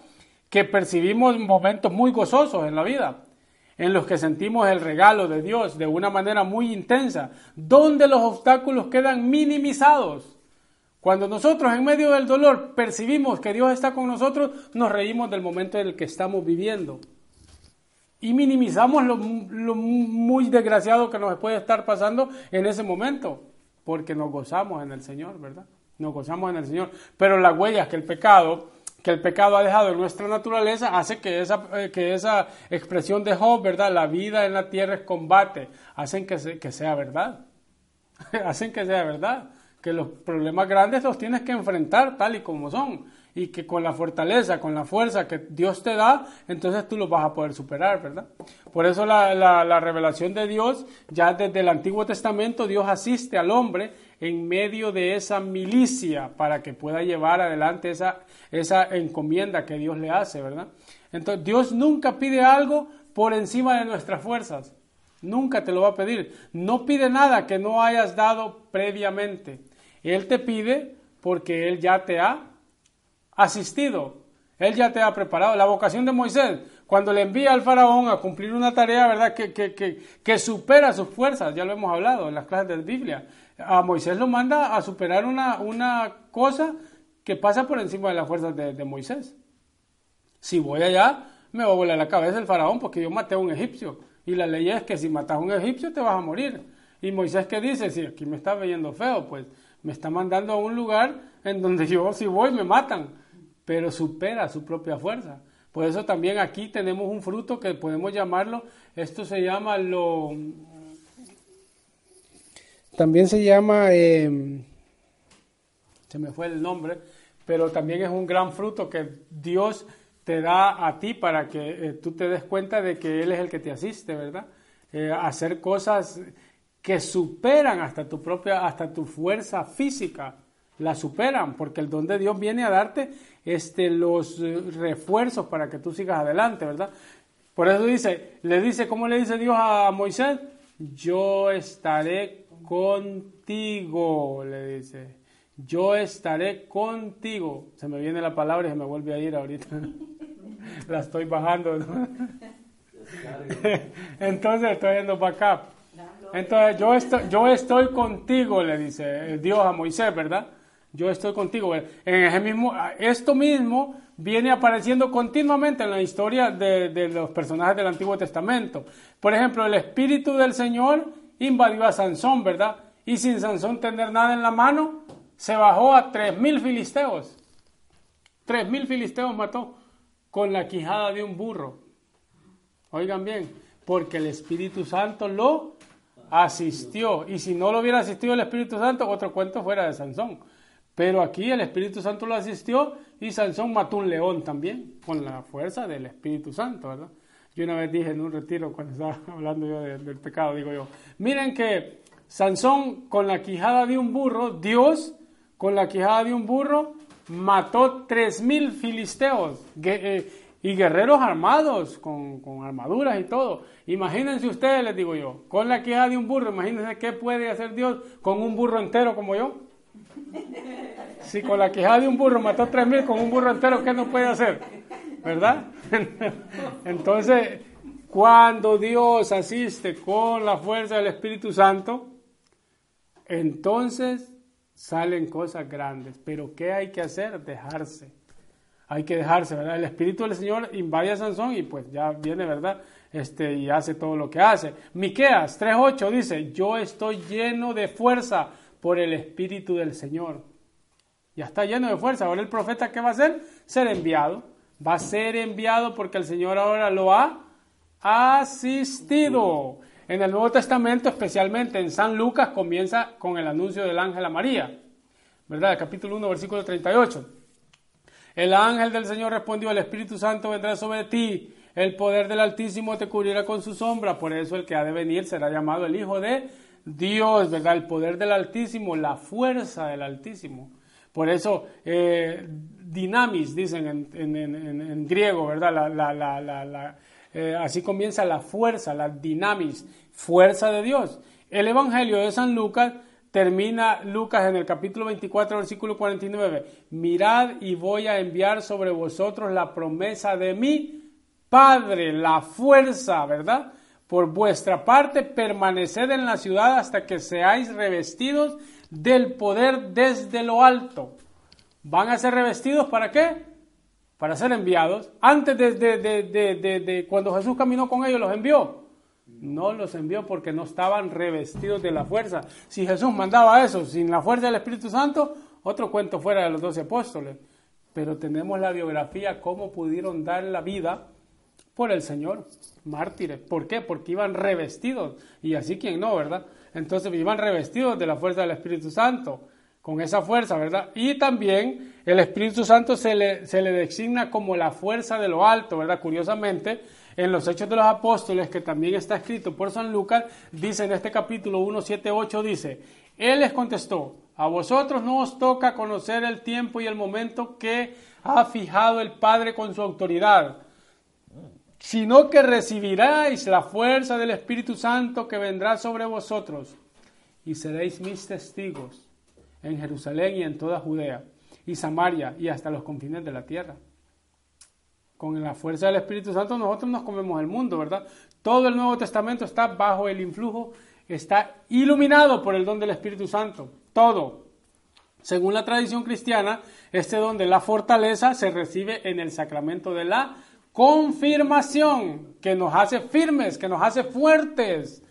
que percibimos momentos muy gozosos en la vida, en los que sentimos el regalo de Dios de una manera muy intensa, donde los obstáculos quedan minimizados. Cuando nosotros en medio del dolor percibimos que Dios está con nosotros, nos reímos del momento en el que estamos viviendo y minimizamos lo, muy desgraciado que nos puede estar pasando en ese momento, porque nos gozamos en el Señor, ¿verdad? Nos gozamos en el Señor. Pero las huellas que el pecado, que el pecado ha dejado en nuestra naturaleza, hace que esa, eh, que esa expresión de Job, ¿verdad? La vida en la tierra es combate, hacen que, que sea verdad. hacen que sea verdad. Que los problemas grandes los tienes que enfrentar tal y como son y que con la fortaleza, con la fuerza que Dios te da, entonces tú lo vas a poder superar, ¿verdad? Por eso la, la, revelación de Dios, ya desde el Antiguo Testamento, Dios asiste al hombre en medio de esa milicia para que pueda llevar adelante esa, esa encomienda que Dios le hace, ¿verdad? Entonces Dios nunca pide algo por encima de nuestras fuerzas. Nunca te lo va a pedir. No pide nada que no hayas dado previamente. Él te pide porque Él ya te ha asistido. Él ya te ha preparado. La vocación de Moisés, cuando le envía al faraón a cumplir una tarea, ¿verdad? Que, que, que, supera sus fuerzas, ya lo hemos hablado en las clases de Biblia. A Moisés lo manda a superar una, una cosa que pasa por encima de las fuerzas de, Moisés. Si voy allá, me va a volar la cabeza el faraón porque yo maté a un egipcio. Y la ley es que si matas a un egipcio te vas a morir. Y Moisés, ¿qué dice? Si aquí me está viendo feo, pues me está mandando a un lugar en donde yo si voy me matan pero supera su propia fuerza. Por eso también aquí tenemos un fruto que podemos llamarlo, esto se llama lo... También se llama, em, se me fue el nombre, pero también es un gran fruto que Dios te da a ti para que eh, tú te des cuenta de que Él es el que te asiste, ¿verdad? eh, hacer cosas que superan hasta tu propia, hasta tu fuerza física, la superan, porque el don de Dios viene a darte este, los eh, refuerzos para que tú sigas adelante, ¿verdad? Por eso dice, le dice, ¿cómo le dice Dios a Moisés? Yo estaré contigo, le dice. Yo estaré contigo. Se me viene la palabra y se me vuelve a ir ahorita. la estoy bajando. Entonces estoy yendo para acá. Entonces yo estoy, yo estoy contigo, le dice Dios a Moisés, ¿verdad? Yo estoy contigo. En ese mismo, esto mismo viene apareciendo continuamente en la historia de, de los personajes del Antiguo Testamento. Por ejemplo, el Espíritu del Señor invadió a Sansón, ¿verdad? Y sin Sansón tener nada en la mano, se bajó a tres mil filisteos. Tres mil filisteos mató con la quijada de un burro. Oigan bien, porque el Espíritu Santo lo asistió. Y si no lo hubiera asistido el Espíritu Santo, otro cuento fuera de Sansón. Pero aquí el Espíritu Santo lo asistió y Sansón mató un león también, con la fuerza del Espíritu Santo, ¿verdad? Yo una vez dije en un retiro, cuando estaba hablando yo del pecado, digo yo, miren que Sansón con la quijada de un burro, Dios con la quijada de un burro mató tres mil filisteos eh, y guerreros armados, con, con, armaduras y todo. Imagínense ustedes, les digo yo, con la quijada de un burro, imagínense qué puede hacer Dios con un burro entero como yo. Si con la quejada de un burro mató tres mil, con un burro entero, ¿qué no puede hacer? ¿Verdad? Entonces, cuando Dios asiste con la fuerza del Espíritu Santo, entonces salen cosas grandes. Pero ¿qué hay que hacer? Dejarse. Hay que dejarse, ¿verdad? El Espíritu del Señor invade a Sansón y pues ya viene, ¿verdad? Este, y hace todo lo que hace. Miqueas 3.8 dice, yo estoy lleno de fuerza por el Espíritu del Señor. Ya está lleno de fuerza. Ahora el profeta, ¿qué va a hacer? Ser enviado. Va a ser enviado porque el Señor ahora lo ha asistido. En el Nuevo Testamento, especialmente en San Lucas, comienza con el anuncio del ángel a María. ¿Verdad? capítulo 1, versículo 38. El ángel del Señor respondió, el Espíritu Santo vendrá sobre ti, el poder del Altísimo te cubrirá con su sombra, por eso el que ha de venir será llamado el Hijo de Dios, ¿verdad? El poder del Altísimo, la fuerza del Altísimo. Por eso, eh, dinamis, dicen en, griego, ¿verdad? Eh, así comienza la fuerza, la dinamis, fuerza de Dios. El Evangelio de San Lucas termina Lucas en el capítulo 24, versículo 49. Mirad y voy a enviar sobre vosotros la promesa de mi Padre, la fuerza, ¿verdad? Por vuestra parte, permaneced en la ciudad hasta que seáis revestidos del poder desde lo alto. ¿Van a ser revestidos para qué? Para ser enviados. Antes de, de, cuando Jesús caminó con ellos, los envió. No los envió porque no estaban revestidos de la fuerza. Si Jesús mandaba eso sin la fuerza del Espíritu Santo, otro cuento fuera de los doce apóstoles. Pero tenemos la biografía, cómo pudieron dar la vida por el Señor, mártires. ¿Por qué? Porque iban revestidos. Y así quien no, ¿verdad? Entonces iban revestidos de la fuerza del Espíritu Santo, con esa fuerza, ¿verdad? Y también el Espíritu Santo se le, se le designa como la fuerza de lo alto, ¿verdad? Curiosamente, en los Hechos de los Apóstoles, que también está escrito por San Lucas, dice en este capítulo 1, 7, 8, dice, Él les contestó, a vosotros no os toca conocer el tiempo y el momento que ha fijado el Padre con su autoridad sino que recibiráis la fuerza del Espíritu Santo que vendrá sobre vosotros y seréis mis testigos en Jerusalén y en toda Judea y Samaria y hasta los confines de la tierra. Con la fuerza del Espíritu Santo nosotros nos comemos el mundo, ¿verdad? Todo el Nuevo Testamento está bajo el influjo, está iluminado por el don del Espíritu Santo, todo. Según la tradición cristiana, este don de la fortaleza se recibe en el sacramento de la confirmación que nos hace firmes, que nos hace fuertes.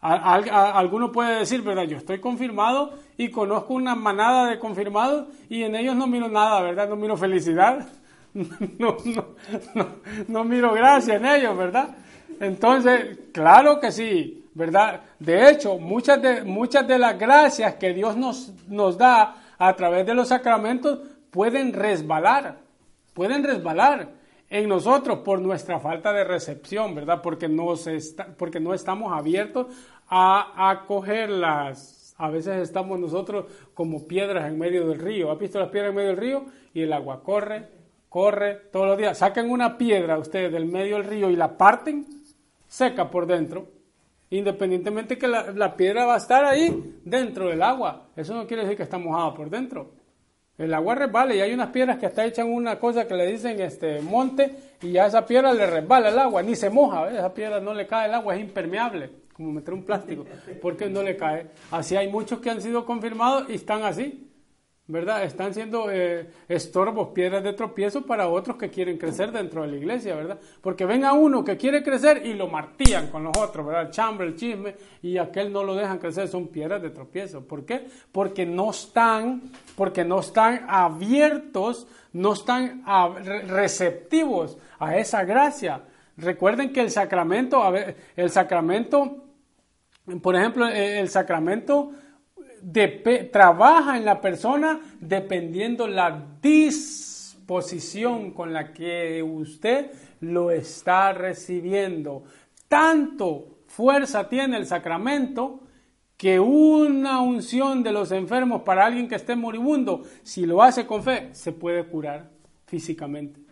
alguno puede decir, ¿verdad? Yo estoy confirmado y conozco una manada de confirmados y en ellos no miro nada, ¿verdad? No miro felicidad, no, no, no, miro gracia en ellos, ¿verdad? Entonces, claro que sí, ¿verdad? De hecho, muchas de, muchas de las gracias que Dios nos, nos da a través de los sacramentos pueden resbalar, pueden resbalar. En nosotros por nuestra falta de recepción, ¿verdad? Porque, nos está, porque no estamos abiertos a acogerlas. A veces estamos nosotros como piedras en medio del río. ¿Has visto las piedras en medio del río? Y el agua corre, corre todos los días. Sacan una piedra ustedes del medio del río y la parten seca por dentro. Independientemente que la, la piedra va a estar ahí dentro del agua. Eso no quiere decir que está mojada por dentro. El agua resbala y hay unas piedras que hasta echan una cosa que le dicen este monte y a esa piedra le resbala el agua, ni se moja, esa piedra no le cae el agua, es impermeable, como meter un plástico, porque no le cae. Así hay muchos que han sido confirmados y están así. ¿Verdad? Están siendo eh, estorbos, piedras de tropiezo para otros que quieren crecer dentro de la iglesia, ¿verdad? Porque venga uno que quiere crecer y lo martillan con los otros, ¿verdad? El chambre, el chisme, y aquel no lo dejan crecer, son piedras de tropiezo. ¿Por qué? Porque no están, porque no están abiertos, no están receptivos a esa gracia. Recuerden que el sacramento, el sacramento, por ejemplo, el sacramento trabaja en la persona dependiendo la disposición con la que usted lo está recibiendo. Tanto fuerza tiene el sacramento que una unción de los enfermos para alguien que esté moribundo, si lo hace con fe, se puede curar físicamente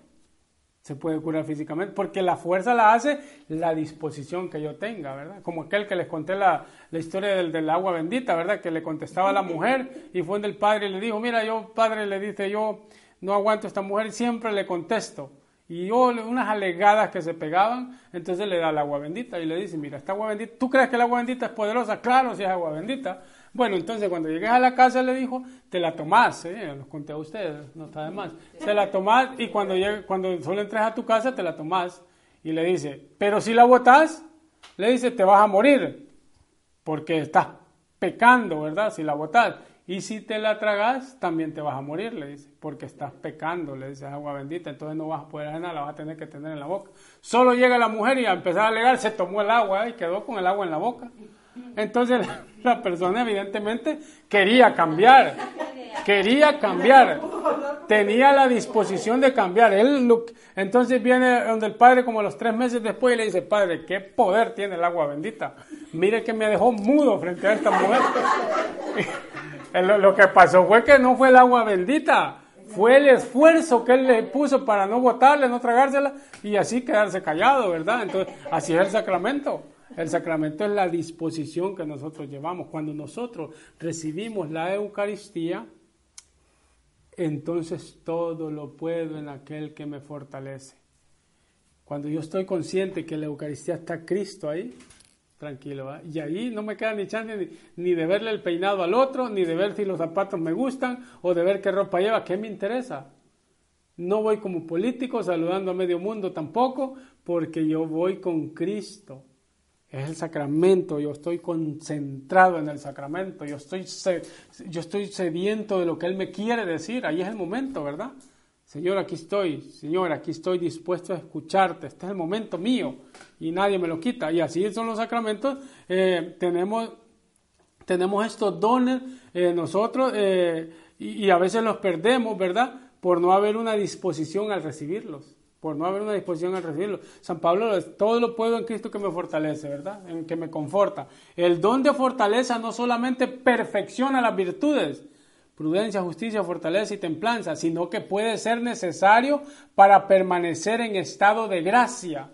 se puede curar físicamente, porque la fuerza la hace la disposición que yo tenga, ¿verdad? Como aquel que les conté la, historia del, del, agua bendita, ¿verdad? Que le contestaba a la mujer y fue del padre y le dijo, mira, yo, padre, le dice, yo no aguanto a esta mujer y siempre le contesto. Y yo, unas alegadas que se pegaban, entonces le da el agua bendita y le dice, mira, esta agua bendita, ¿tú crees que el agua bendita es poderosa? Claro, si es agua bendita. Bueno, entonces cuando llegues a la casa le dijo, te la tomás, ¿eh? los conté a ustedes, no está de más. Te la tomás y cuando, llegue, cuando solo entres a tu casa te la tomás. Y le dice, pero si la botas, le dice, te vas a morir, porque estás pecando, ¿verdad? Si la botas. Y si te la tragas, también te vas a morir, le dice, porque estás pecando, le dice, agua bendita, entonces no vas a poder hacer nada, la vas a tener que tener en la boca. Solo llega la mujer y a empezar a alegar, se tomó el agua y quedó con el agua en la boca. Entonces la persona evidentemente quería cambiar, quería cambiar, tenía la disposición de cambiar. Él, entonces viene donde el padre como los tres meses después y le dice, padre, ¿qué poder tiene el agua bendita? Mire que me dejó mudo frente a esta mujer. Lo que pasó fue que no fue el agua bendita, fue el esfuerzo que él le puso para no botarle, no tragársela y así quedarse callado, ¿verdad? Entonces, así es el sacramento. El sacramento es la disposición que nosotros llevamos. Cuando nosotros recibimos la Eucaristía, entonces todo lo puedo en aquel que me fortalece. Cuando yo estoy consciente que la Eucaristía está Cristo ahí, tranquilo, y ahí no me queda ni chance ni, de verle el peinado al otro, ni de ver si los zapatos me gustan, o de ver qué ropa lleva, ¿qué me interesa? No voy como político saludando a medio mundo tampoco, porque yo voy con Cristo es el sacramento, yo estoy concentrado en el sacramento, yo estoy, yo estoy sediento de lo que Él me quiere decir, ahí es el momento, ¿verdad? Señor, aquí estoy, Señor, aquí estoy dispuesto a escucharte, este es el momento mío y nadie me lo quita. Y así son los sacramentos, eh, tenemos, tenemos estos dones eh, nosotros eh, y a veces los perdemos, ¿verdad? Por no haber una disposición al recibirlos por no haber una disposición a recibirlo. San Pablo, todo lo puedo en Cristo que me fortalece, ¿verdad? En que me conforta. El don de fortaleza no solamente perfecciona las virtudes, prudencia, justicia, fortaleza y templanza, sino que puede ser necesario para permanecer en estado de gracia.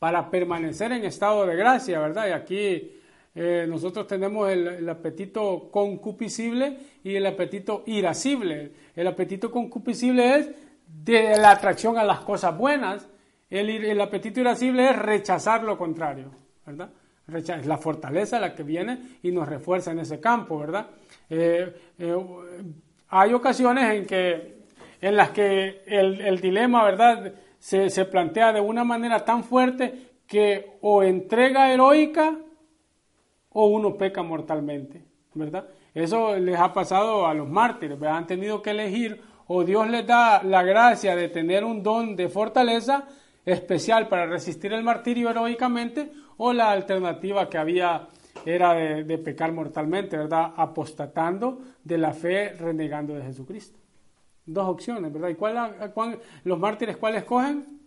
Para permanecer en estado de gracia, ¿verdad? Y aquí eh, nosotros tenemos el, el, apetito concupiscible y el apetito irascible. El apetito concupiscible es de la atracción a las cosas buenas, el, apetito irascible es rechazar lo contrario, ¿verdad? Es la fortaleza la que viene y nos refuerza en ese campo, ¿verdad? Eh, eh, hay ocasiones en, que, en las que el, dilema, ¿verdad?, se, se, plantea de una manera tan fuerte que o entrega heroica o uno peca mortalmente, ¿verdad? Eso les ha pasado a los mártires. Han tenido que elegir o Dios les da la gracia de tener un don de fortaleza especial para resistir el martirio heroicamente, o la alternativa que había era de, pecar mortalmente, ¿verdad? Apostatando de la fe, renegando de Jesucristo. Dos opciones, ¿verdad? ¿Y cuál, cuál, los mártires cuáles escogen?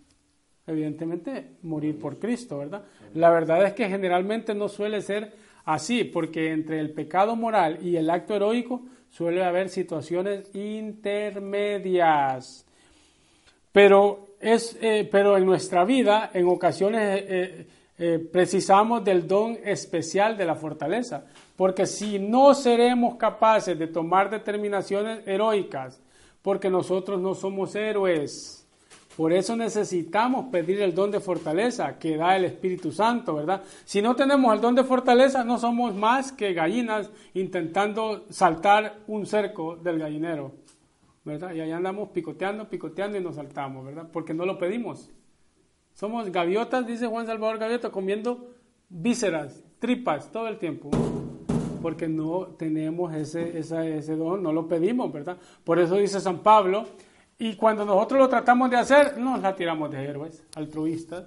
Evidentemente, morir por Cristo, ¿verdad? La verdad es que generalmente no suele ser así, porque entre el pecado moral y el acto heroico suele haber situaciones intermedias. Pero, es, eh, pero en nuestra vida, en ocasiones, eh, eh, precisamos del don especial de la fortaleza, porque si no seremos capaces de tomar determinaciones heroicas, porque nosotros no somos héroes, por eso necesitamos pedir el don de fortaleza que da el Espíritu Santo, ¿verdad? Si no tenemos el don de fortaleza, no somos más que gallinas intentando saltar un cerco del gallinero, ¿verdad? Y ahí andamos picoteando, picoteando y nos saltamos, ¿verdad? Porque no lo pedimos. Somos gaviotas, dice Juan Salvador Gaviota, comiendo vísceras, tripas todo el tiempo. Porque no tenemos ese, ese don, no lo pedimos, ¿verdad? Por eso dice San Pablo, y cuando nosotros lo tratamos de hacer, nos la tiramos de héroes, altruistas.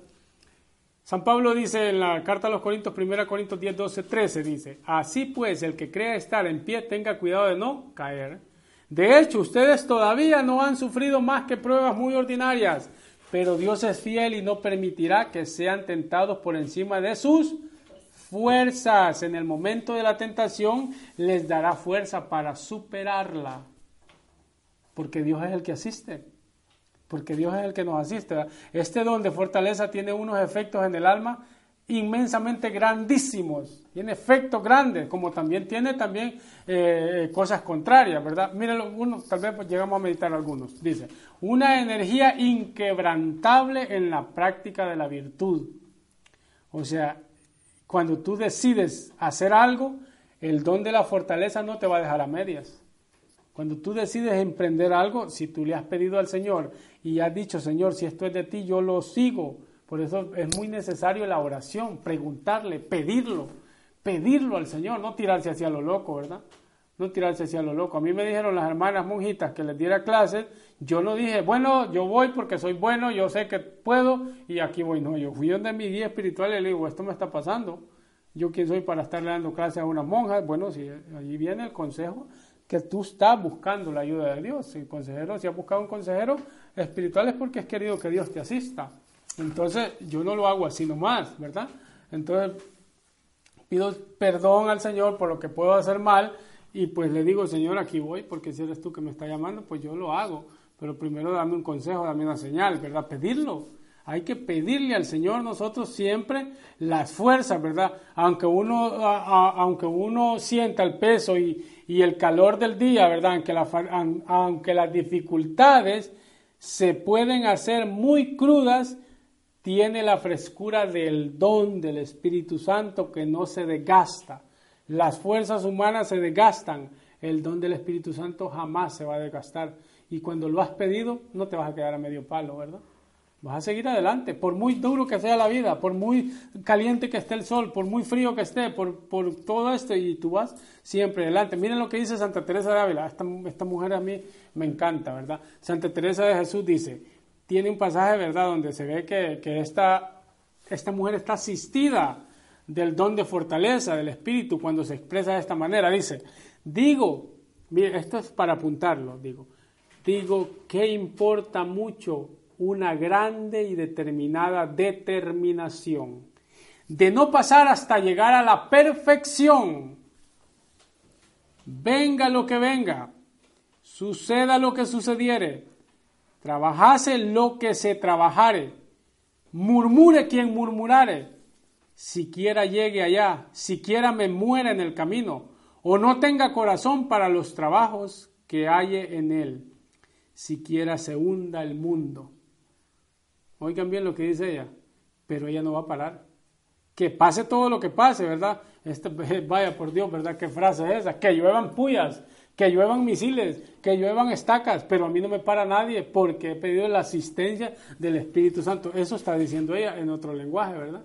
San Pablo dice en la carta a los Corintios, 1 Corintios 10, 12, 13, dice, así pues, el que crea estar en pie, tenga cuidado de no caer. De hecho, ustedes todavía no han sufrido más que pruebas muy ordinarias pero Dios es fiel y no permitirá que sean tentados por encima de sus fuerzas. En el momento de la tentación les dará fuerza para superarla, porque Dios es el que asiste, porque Dios es el que nos asiste. Este don de fortaleza tiene unos efectos en el alma inmensamente grandísimos, tiene efectos grandes, como también tiene también eh, cosas contrarias, ¿verdad? Miren, uno, tal vez llegamos a meditar algunos. Dice, una energía inquebrantable en la práctica de la virtud. O sea, cuando tú decides hacer algo, el don de la fortaleza no te va a dejar a medias. Cuando tú decides emprender algo, si tú le has pedido al Señor y has dicho, Señor, si esto es de ti, yo lo sigo por eso es muy necesario la oración, preguntarle, pedirlo, pedirlo al Señor, no tirarse hacia lo loco, ¿verdad? No tirarse hacia lo loco. A mí me dijeron las hermanas monjitas que les diera clases, yo no dije, bueno, yo voy porque soy bueno, yo sé que puedo y aquí voy. No, yo fui donde mi guía espiritual y le digo, esto me está pasando. Yo quién soy para estarle dando clases a una monja. Bueno, si allí viene el consejo que tú estás buscando la ayuda de Dios. Si consejero, si has buscado un consejero espiritual es porque has querido que Dios te asista. Entonces yo no lo hago así nomás, ¿verdad? Entonces pido perdón al Señor por lo que puedo hacer mal y pues le digo, Señor, aquí voy porque si eres tú que me está llamando, pues yo lo hago. Pero primero dame un consejo, dame una señal, ¿verdad? Pedirlo. Hay que pedirle al Señor nosotros siempre las fuerzas, ¿verdad? Aunque uno, aunque uno sienta el peso y, el calor del día, ¿verdad? Aunque, aunque las dificultades se pueden hacer muy crudas, tiene la frescura del don del Espíritu Santo que no se desgasta. Las fuerzas humanas se desgastan, el don del Espíritu Santo jamás se va a desgastar. Y cuando lo has pedido, no te vas a quedar a medio palo, ¿verdad? Vas a seguir adelante, por muy duro que sea la vida, por muy caliente que esté el sol, por muy frío que esté, por, por todo esto, y tú vas siempre adelante. Miren lo que dice Santa Teresa de Ávila, esta, esta mujer a mí me encanta, ¿verdad? Santa Teresa de Jesús dice, tiene un pasaje, ¿verdad?, donde se ve que, que esta, esta mujer está asistida del don de fortaleza del Espíritu cuando se expresa de esta manera. Dice, digo, mire, esto es para apuntarlo, digo, digo que importa mucho una grande y determinada determinación de no pasar hasta llegar a la perfección. Venga lo que venga, suceda lo que sucediere, Trabajase lo que se trabajare, murmure quien murmurare, siquiera llegue allá, siquiera me muera en el camino, o no tenga corazón para los trabajos que halle en él, siquiera se hunda el mundo. Oigan bien lo que dice ella, pero ella no va a parar. Que pase todo lo que pase, ¿verdad? Este, vaya por Dios, ¿verdad? ¿Qué frase es esa? Que lluevan puyas, que lluevan misiles, que lluevan estacas, pero a mí no me para nadie porque he pedido la asistencia del Espíritu Santo. Eso está diciendo ella en otro lenguaje, ¿verdad?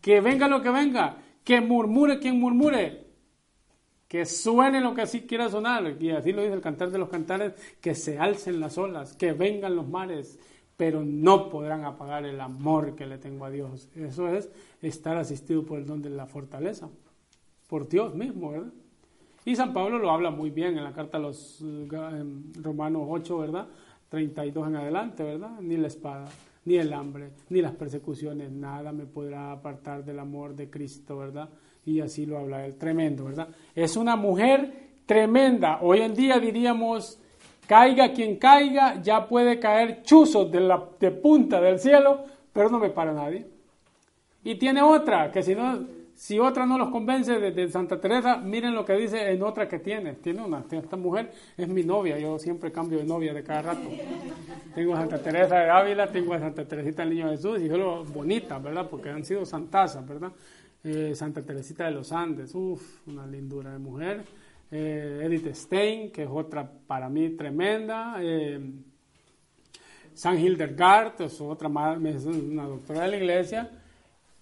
Que venga lo que venga, que murmure quien murmure, que suene lo que así quiera sonar, y así lo dice el cantar de los cantares, que se alcen las olas, que vengan los mares, pero no podrán apagar el amor que le tengo a Dios. Eso es estar asistido por el don de la fortaleza, por Dios mismo, ¿verdad? Y San Pablo lo habla muy bien en la carta a los eh, Romanos 8, ¿verdad? 32 en adelante, ¿verdad? Ni la espada, ni el hambre, ni las persecuciones, nada me podrá apartar del amor de Cristo, ¿verdad? Y así lo habla él, tremendo, ¿verdad? Es una mujer tremenda. Hoy en día diríamos, caiga quien caiga, ya puede caer chuzos de, la, de punta del cielo, pero no me para nadie. Y tiene otra, que si no, si otra no los convence de, Santa Teresa, miren lo que dice en otra que tiene. Tiene una, esta mujer es mi novia, yo siempre cambio de novia de cada rato. Tengo a Santa Teresa de Ávila, tengo a Santa Teresita del Niño Jesús, y solo bonitas, ¿verdad? Porque han sido santazas, ¿verdad? Eh, Santa Teresita de los Andes, uff, una lindura de mujer. Eh, Edith Stein, que es otra para mí tremenda. Eh, San Hildegard, es otra más, una doctora de la iglesia.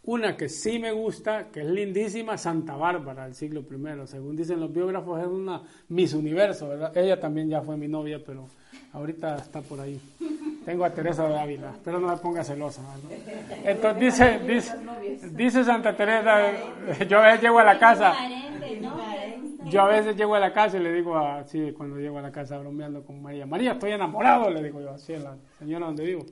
Una que sí me gusta, que es lindísima, Santa Bárbara del siglo I. Según dicen los biógrafos, es una Miss Universo, ¿verdad? Ella también ya fue mi novia, pero ahorita está por ahí. Tengo a Teresa de Ávila, pero no me ponga celosa. Entonces dice, dice, dice Santa Teresa, yo veces llego a la casa, yo a veces llego a la casa y le digo así, cuando llego a la casa bromeando con María, María, estoy enamorado, le digo yo, así es la señora donde vivo.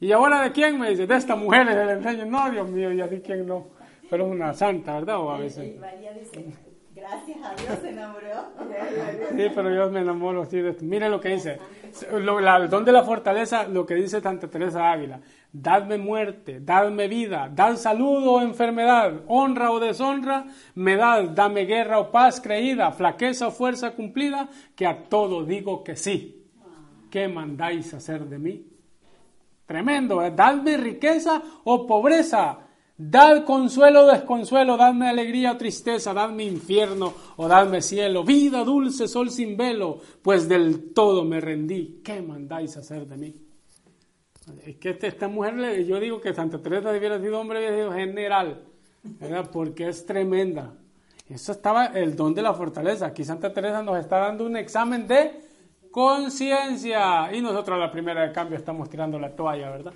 ¿Y ahora de quién? Me dice, de esta mujer le enseño. No, Dios mío, y así quién no. Pero es una santa, ¿verdad? O a veces. María dice, gracias a Dios se enamoró. Sí, pero yo me enamoro así de esto. Mire lo que dice. Lo, el don de la fortaleza, lo que dice Santa Teresa Ávila. Dadme muerte, dadme vida, dad salud o enfermedad, honra o deshonra, me dad, dame guerra o paz creída, flaqueza o fuerza cumplida, que a todo digo que sí. ¿Qué mandáis hacer de mí? Tremendo, ¿eh? dadme riqueza o pobreza, dad consuelo o desconsuelo, dadme alegría o tristeza, dadme infierno o dadme cielo, vida dulce, sol sin velo, pues del todo me rendí. ¿Qué mandáis hacer de mí? Es que este, esta mujer, yo digo que Santa Teresa debiera sido hombre general, ¿verdad? porque es tremenda. Eso estaba el don de la fortaleza. Aquí Santa Teresa nos está dando un examen de conciencia. Y nosotros a la primera de cambio estamos tirando la toalla, ¿verdad?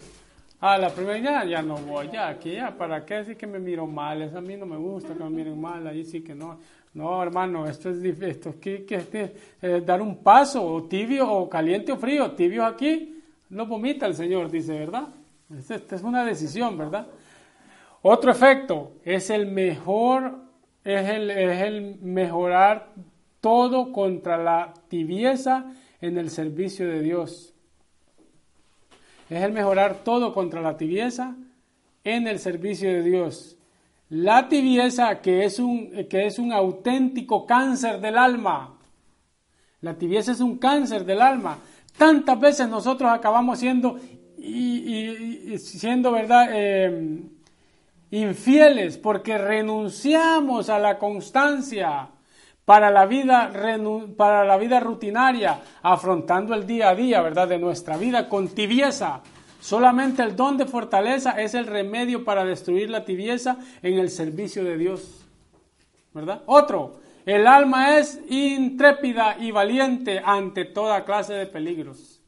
A la primera ya, ya no voy, ya, aquí ya, ¿para qué decir que me miro mal? Eso a mí no me gusta que me miren mal, ahí sí que no. No, hermano, esto es esto es que, eh, dar un paso, o tibio, o caliente o frío. Tibio aquí, no vomita el Señor, dice, ¿verdad? Esta es una decisión, ¿verdad? Otro efecto es el mejor, es el, es el mejorar todo contra la tibieza en el servicio de Dios. Es el mejorar todo contra la tibieza en el servicio de Dios. La tibieza que es un, que es un auténtico cáncer del alma. La tibieza es un cáncer del alma. Tantas veces nosotros acabamos siendo, y, siendo verdad, eh, infieles porque renunciamos a la constancia para la vida, para la vida rutinaria, afrontando el día a día, ¿verdad? De nuestra vida con tibieza. Solamente el don de fortaleza es el remedio para destruir la tibieza en el servicio de Dios. ¿Verdad? Otro, el alma es intrépida y valiente ante toda clase de peligros.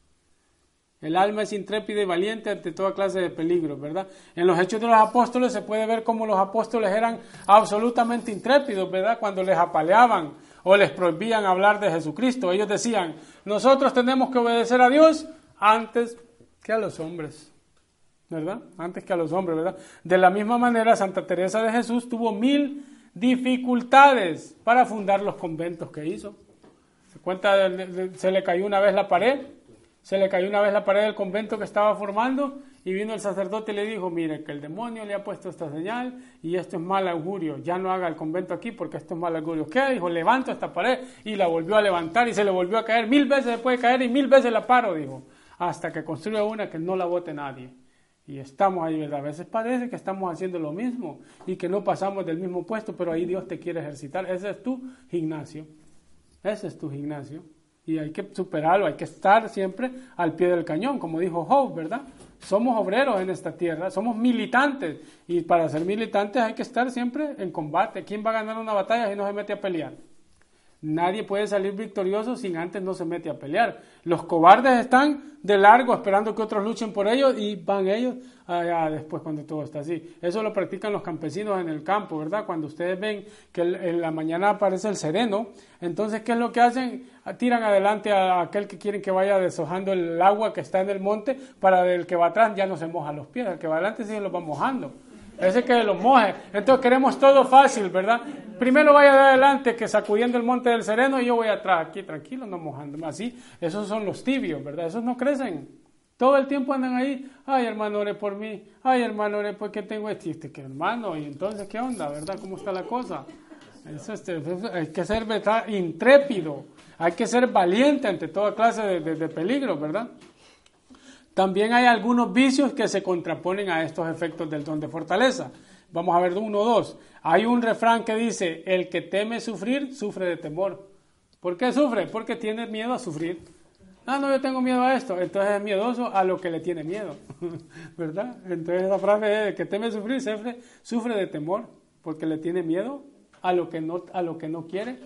El alma es intrépida y valiente ante toda clase de peligros, ¿verdad? En los hechos de los apóstoles se puede ver cómo los apóstoles eran absolutamente intrépidos, ¿verdad? Cuando les apaleaban o les prohibían hablar de Jesucristo. Ellos decían, nosotros tenemos que obedecer a Dios antes que a los hombres, ¿verdad? Antes que a los hombres, ¿verdad? De la misma manera, Santa Teresa de Jesús tuvo mil dificultades para fundar los conventos que hizo. Se cuenta, se le cayó una vez la pared se le cayó una vez la pared del convento que estaba formando y vino el sacerdote y le dijo, mire, que el demonio le ha puesto esta señal y esto es mal augurio, ya no haga el convento aquí porque esto es mal augurio. ¿Qué? Dijo, levanto esta pared y la volvió a levantar y se le volvió a caer, mil veces se puede caer y mil veces la paro, dijo, hasta que construya una que no la vote nadie. Y estamos ahí, ¿verdad? A veces parece que estamos haciendo lo mismo y que no pasamos del mismo puesto, pero ahí Dios te quiere ejercitar. Ese es tu gimnasio. Ese es tu gimnasio y hay que superarlo, hay que estar siempre al pie del cañón, como dijo Job, ¿verdad? Somos obreros en esta tierra, somos militantes y para ser militantes hay que estar siempre en combate. ¿Quién va a ganar una batalla si no se mete a pelear? Nadie puede salir victorioso sin antes no se mete a pelear. Los cobardes están de largo esperando que otros luchen por ellos y van ellos allá después cuando todo está así. Eso lo practican los campesinos en el campo, ¿verdad? Cuando ustedes ven que en la mañana aparece el sereno, entonces ¿qué es lo que hacen? Tiran adelante a aquel que quieren que vaya deshojando el agua que está en el monte para el que va atrás ya no se moja los pies, el que va adelante sí se los va mojando. Ese que los moje. Entonces queremos todo fácil, ¿verdad? Primero vaya de adelante que sacudiendo el monte del sereno y yo voy atrás, aquí tranquilo, no mojándome. Así, esos son los tibios, ¿verdad? Esos no crecen. Todo el tiempo andan ahí, ay hermano, ore por mí, ay hermano, ore porque tengo este, este que hermano, y entonces, ¿qué onda, verdad? ¿Cómo está la cosa? Este, hay que ser intrépido, hay que ser valiente ante toda clase de, de peligro, ¿verdad? También hay algunos vicios que se contraponen a estos efectos del don de fortaleza. Vamos a ver uno o dos. Hay un refrán que dice, el que teme sufrir, sufre de temor. ¿Por qué sufre? Porque tiene miedo a sufrir. Ah, no, yo tengo miedo a esto. Entonces es miedoso a lo que le tiene miedo. ¿Verdad? Entonces la frase es, que teme sufrir, sufre, sufre de temor, porque le tiene miedo a lo que no, a lo que no quiere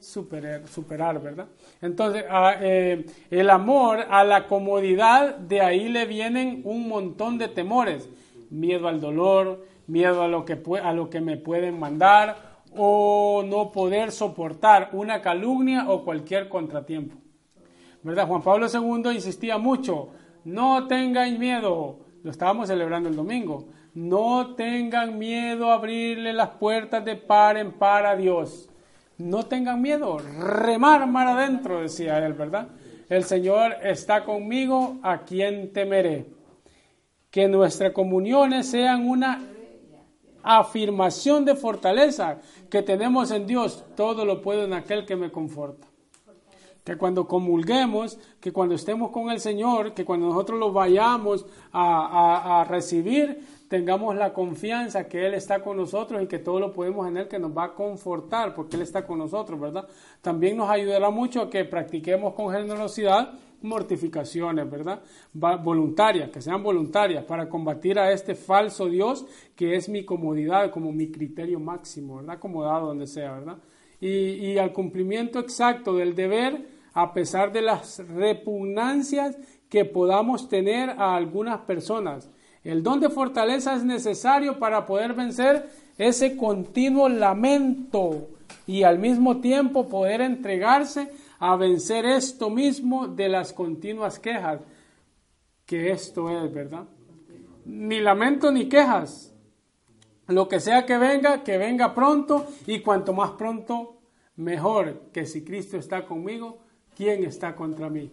superar, ¿verdad? Entonces, eh, el amor a la comodidad, de ahí le vienen un montón de temores. Miedo al dolor, miedo a lo que, a lo que me pueden mandar o no poder soportar una calumnia o cualquier contratiempo. ¿Verdad? Juan Pablo II insistía mucho, no tengan miedo, lo estábamos celebrando el domingo, no tengan miedo a abrirle las puertas de par en par a Dios no tengan miedo, remar mar adentro, decía él, ¿verdad? El Señor está conmigo, ¿a quien temeré? Que nuestras comuniones sean una afirmación de fortaleza que tenemos en Dios. Todo lo puedo en aquel que me conforta. Que cuando comulguemos, que cuando estemos con el Señor, que cuando nosotros lo vayamos a, a recibir, tengamos la confianza que Él está con nosotros y que todo lo podemos en Él, que nos va a confortar porque Él está con nosotros, ¿verdad? También nos ayudará mucho a que practiquemos con generosidad mortificaciones, ¿verdad? Voluntarias, que sean voluntarias para combatir a este falso Dios que es mi comodidad, como mi criterio máximo, ¿verdad? Acomodado donde sea, ¿verdad? Y, y al cumplimiento exacto del deber, a pesar de las repugnancias que podamos tener a algunas personas el don de fortaleza es necesario para poder vencer ese continuo lamento y al mismo tiempo poder entregarse a vencer esto mismo de las continuas quejas, que esto es, ¿verdad? Ni lamento ni quejas. Lo que sea que venga, que venga pronto y cuanto más pronto, mejor que si Cristo está conmigo, ¿quién está contra mí?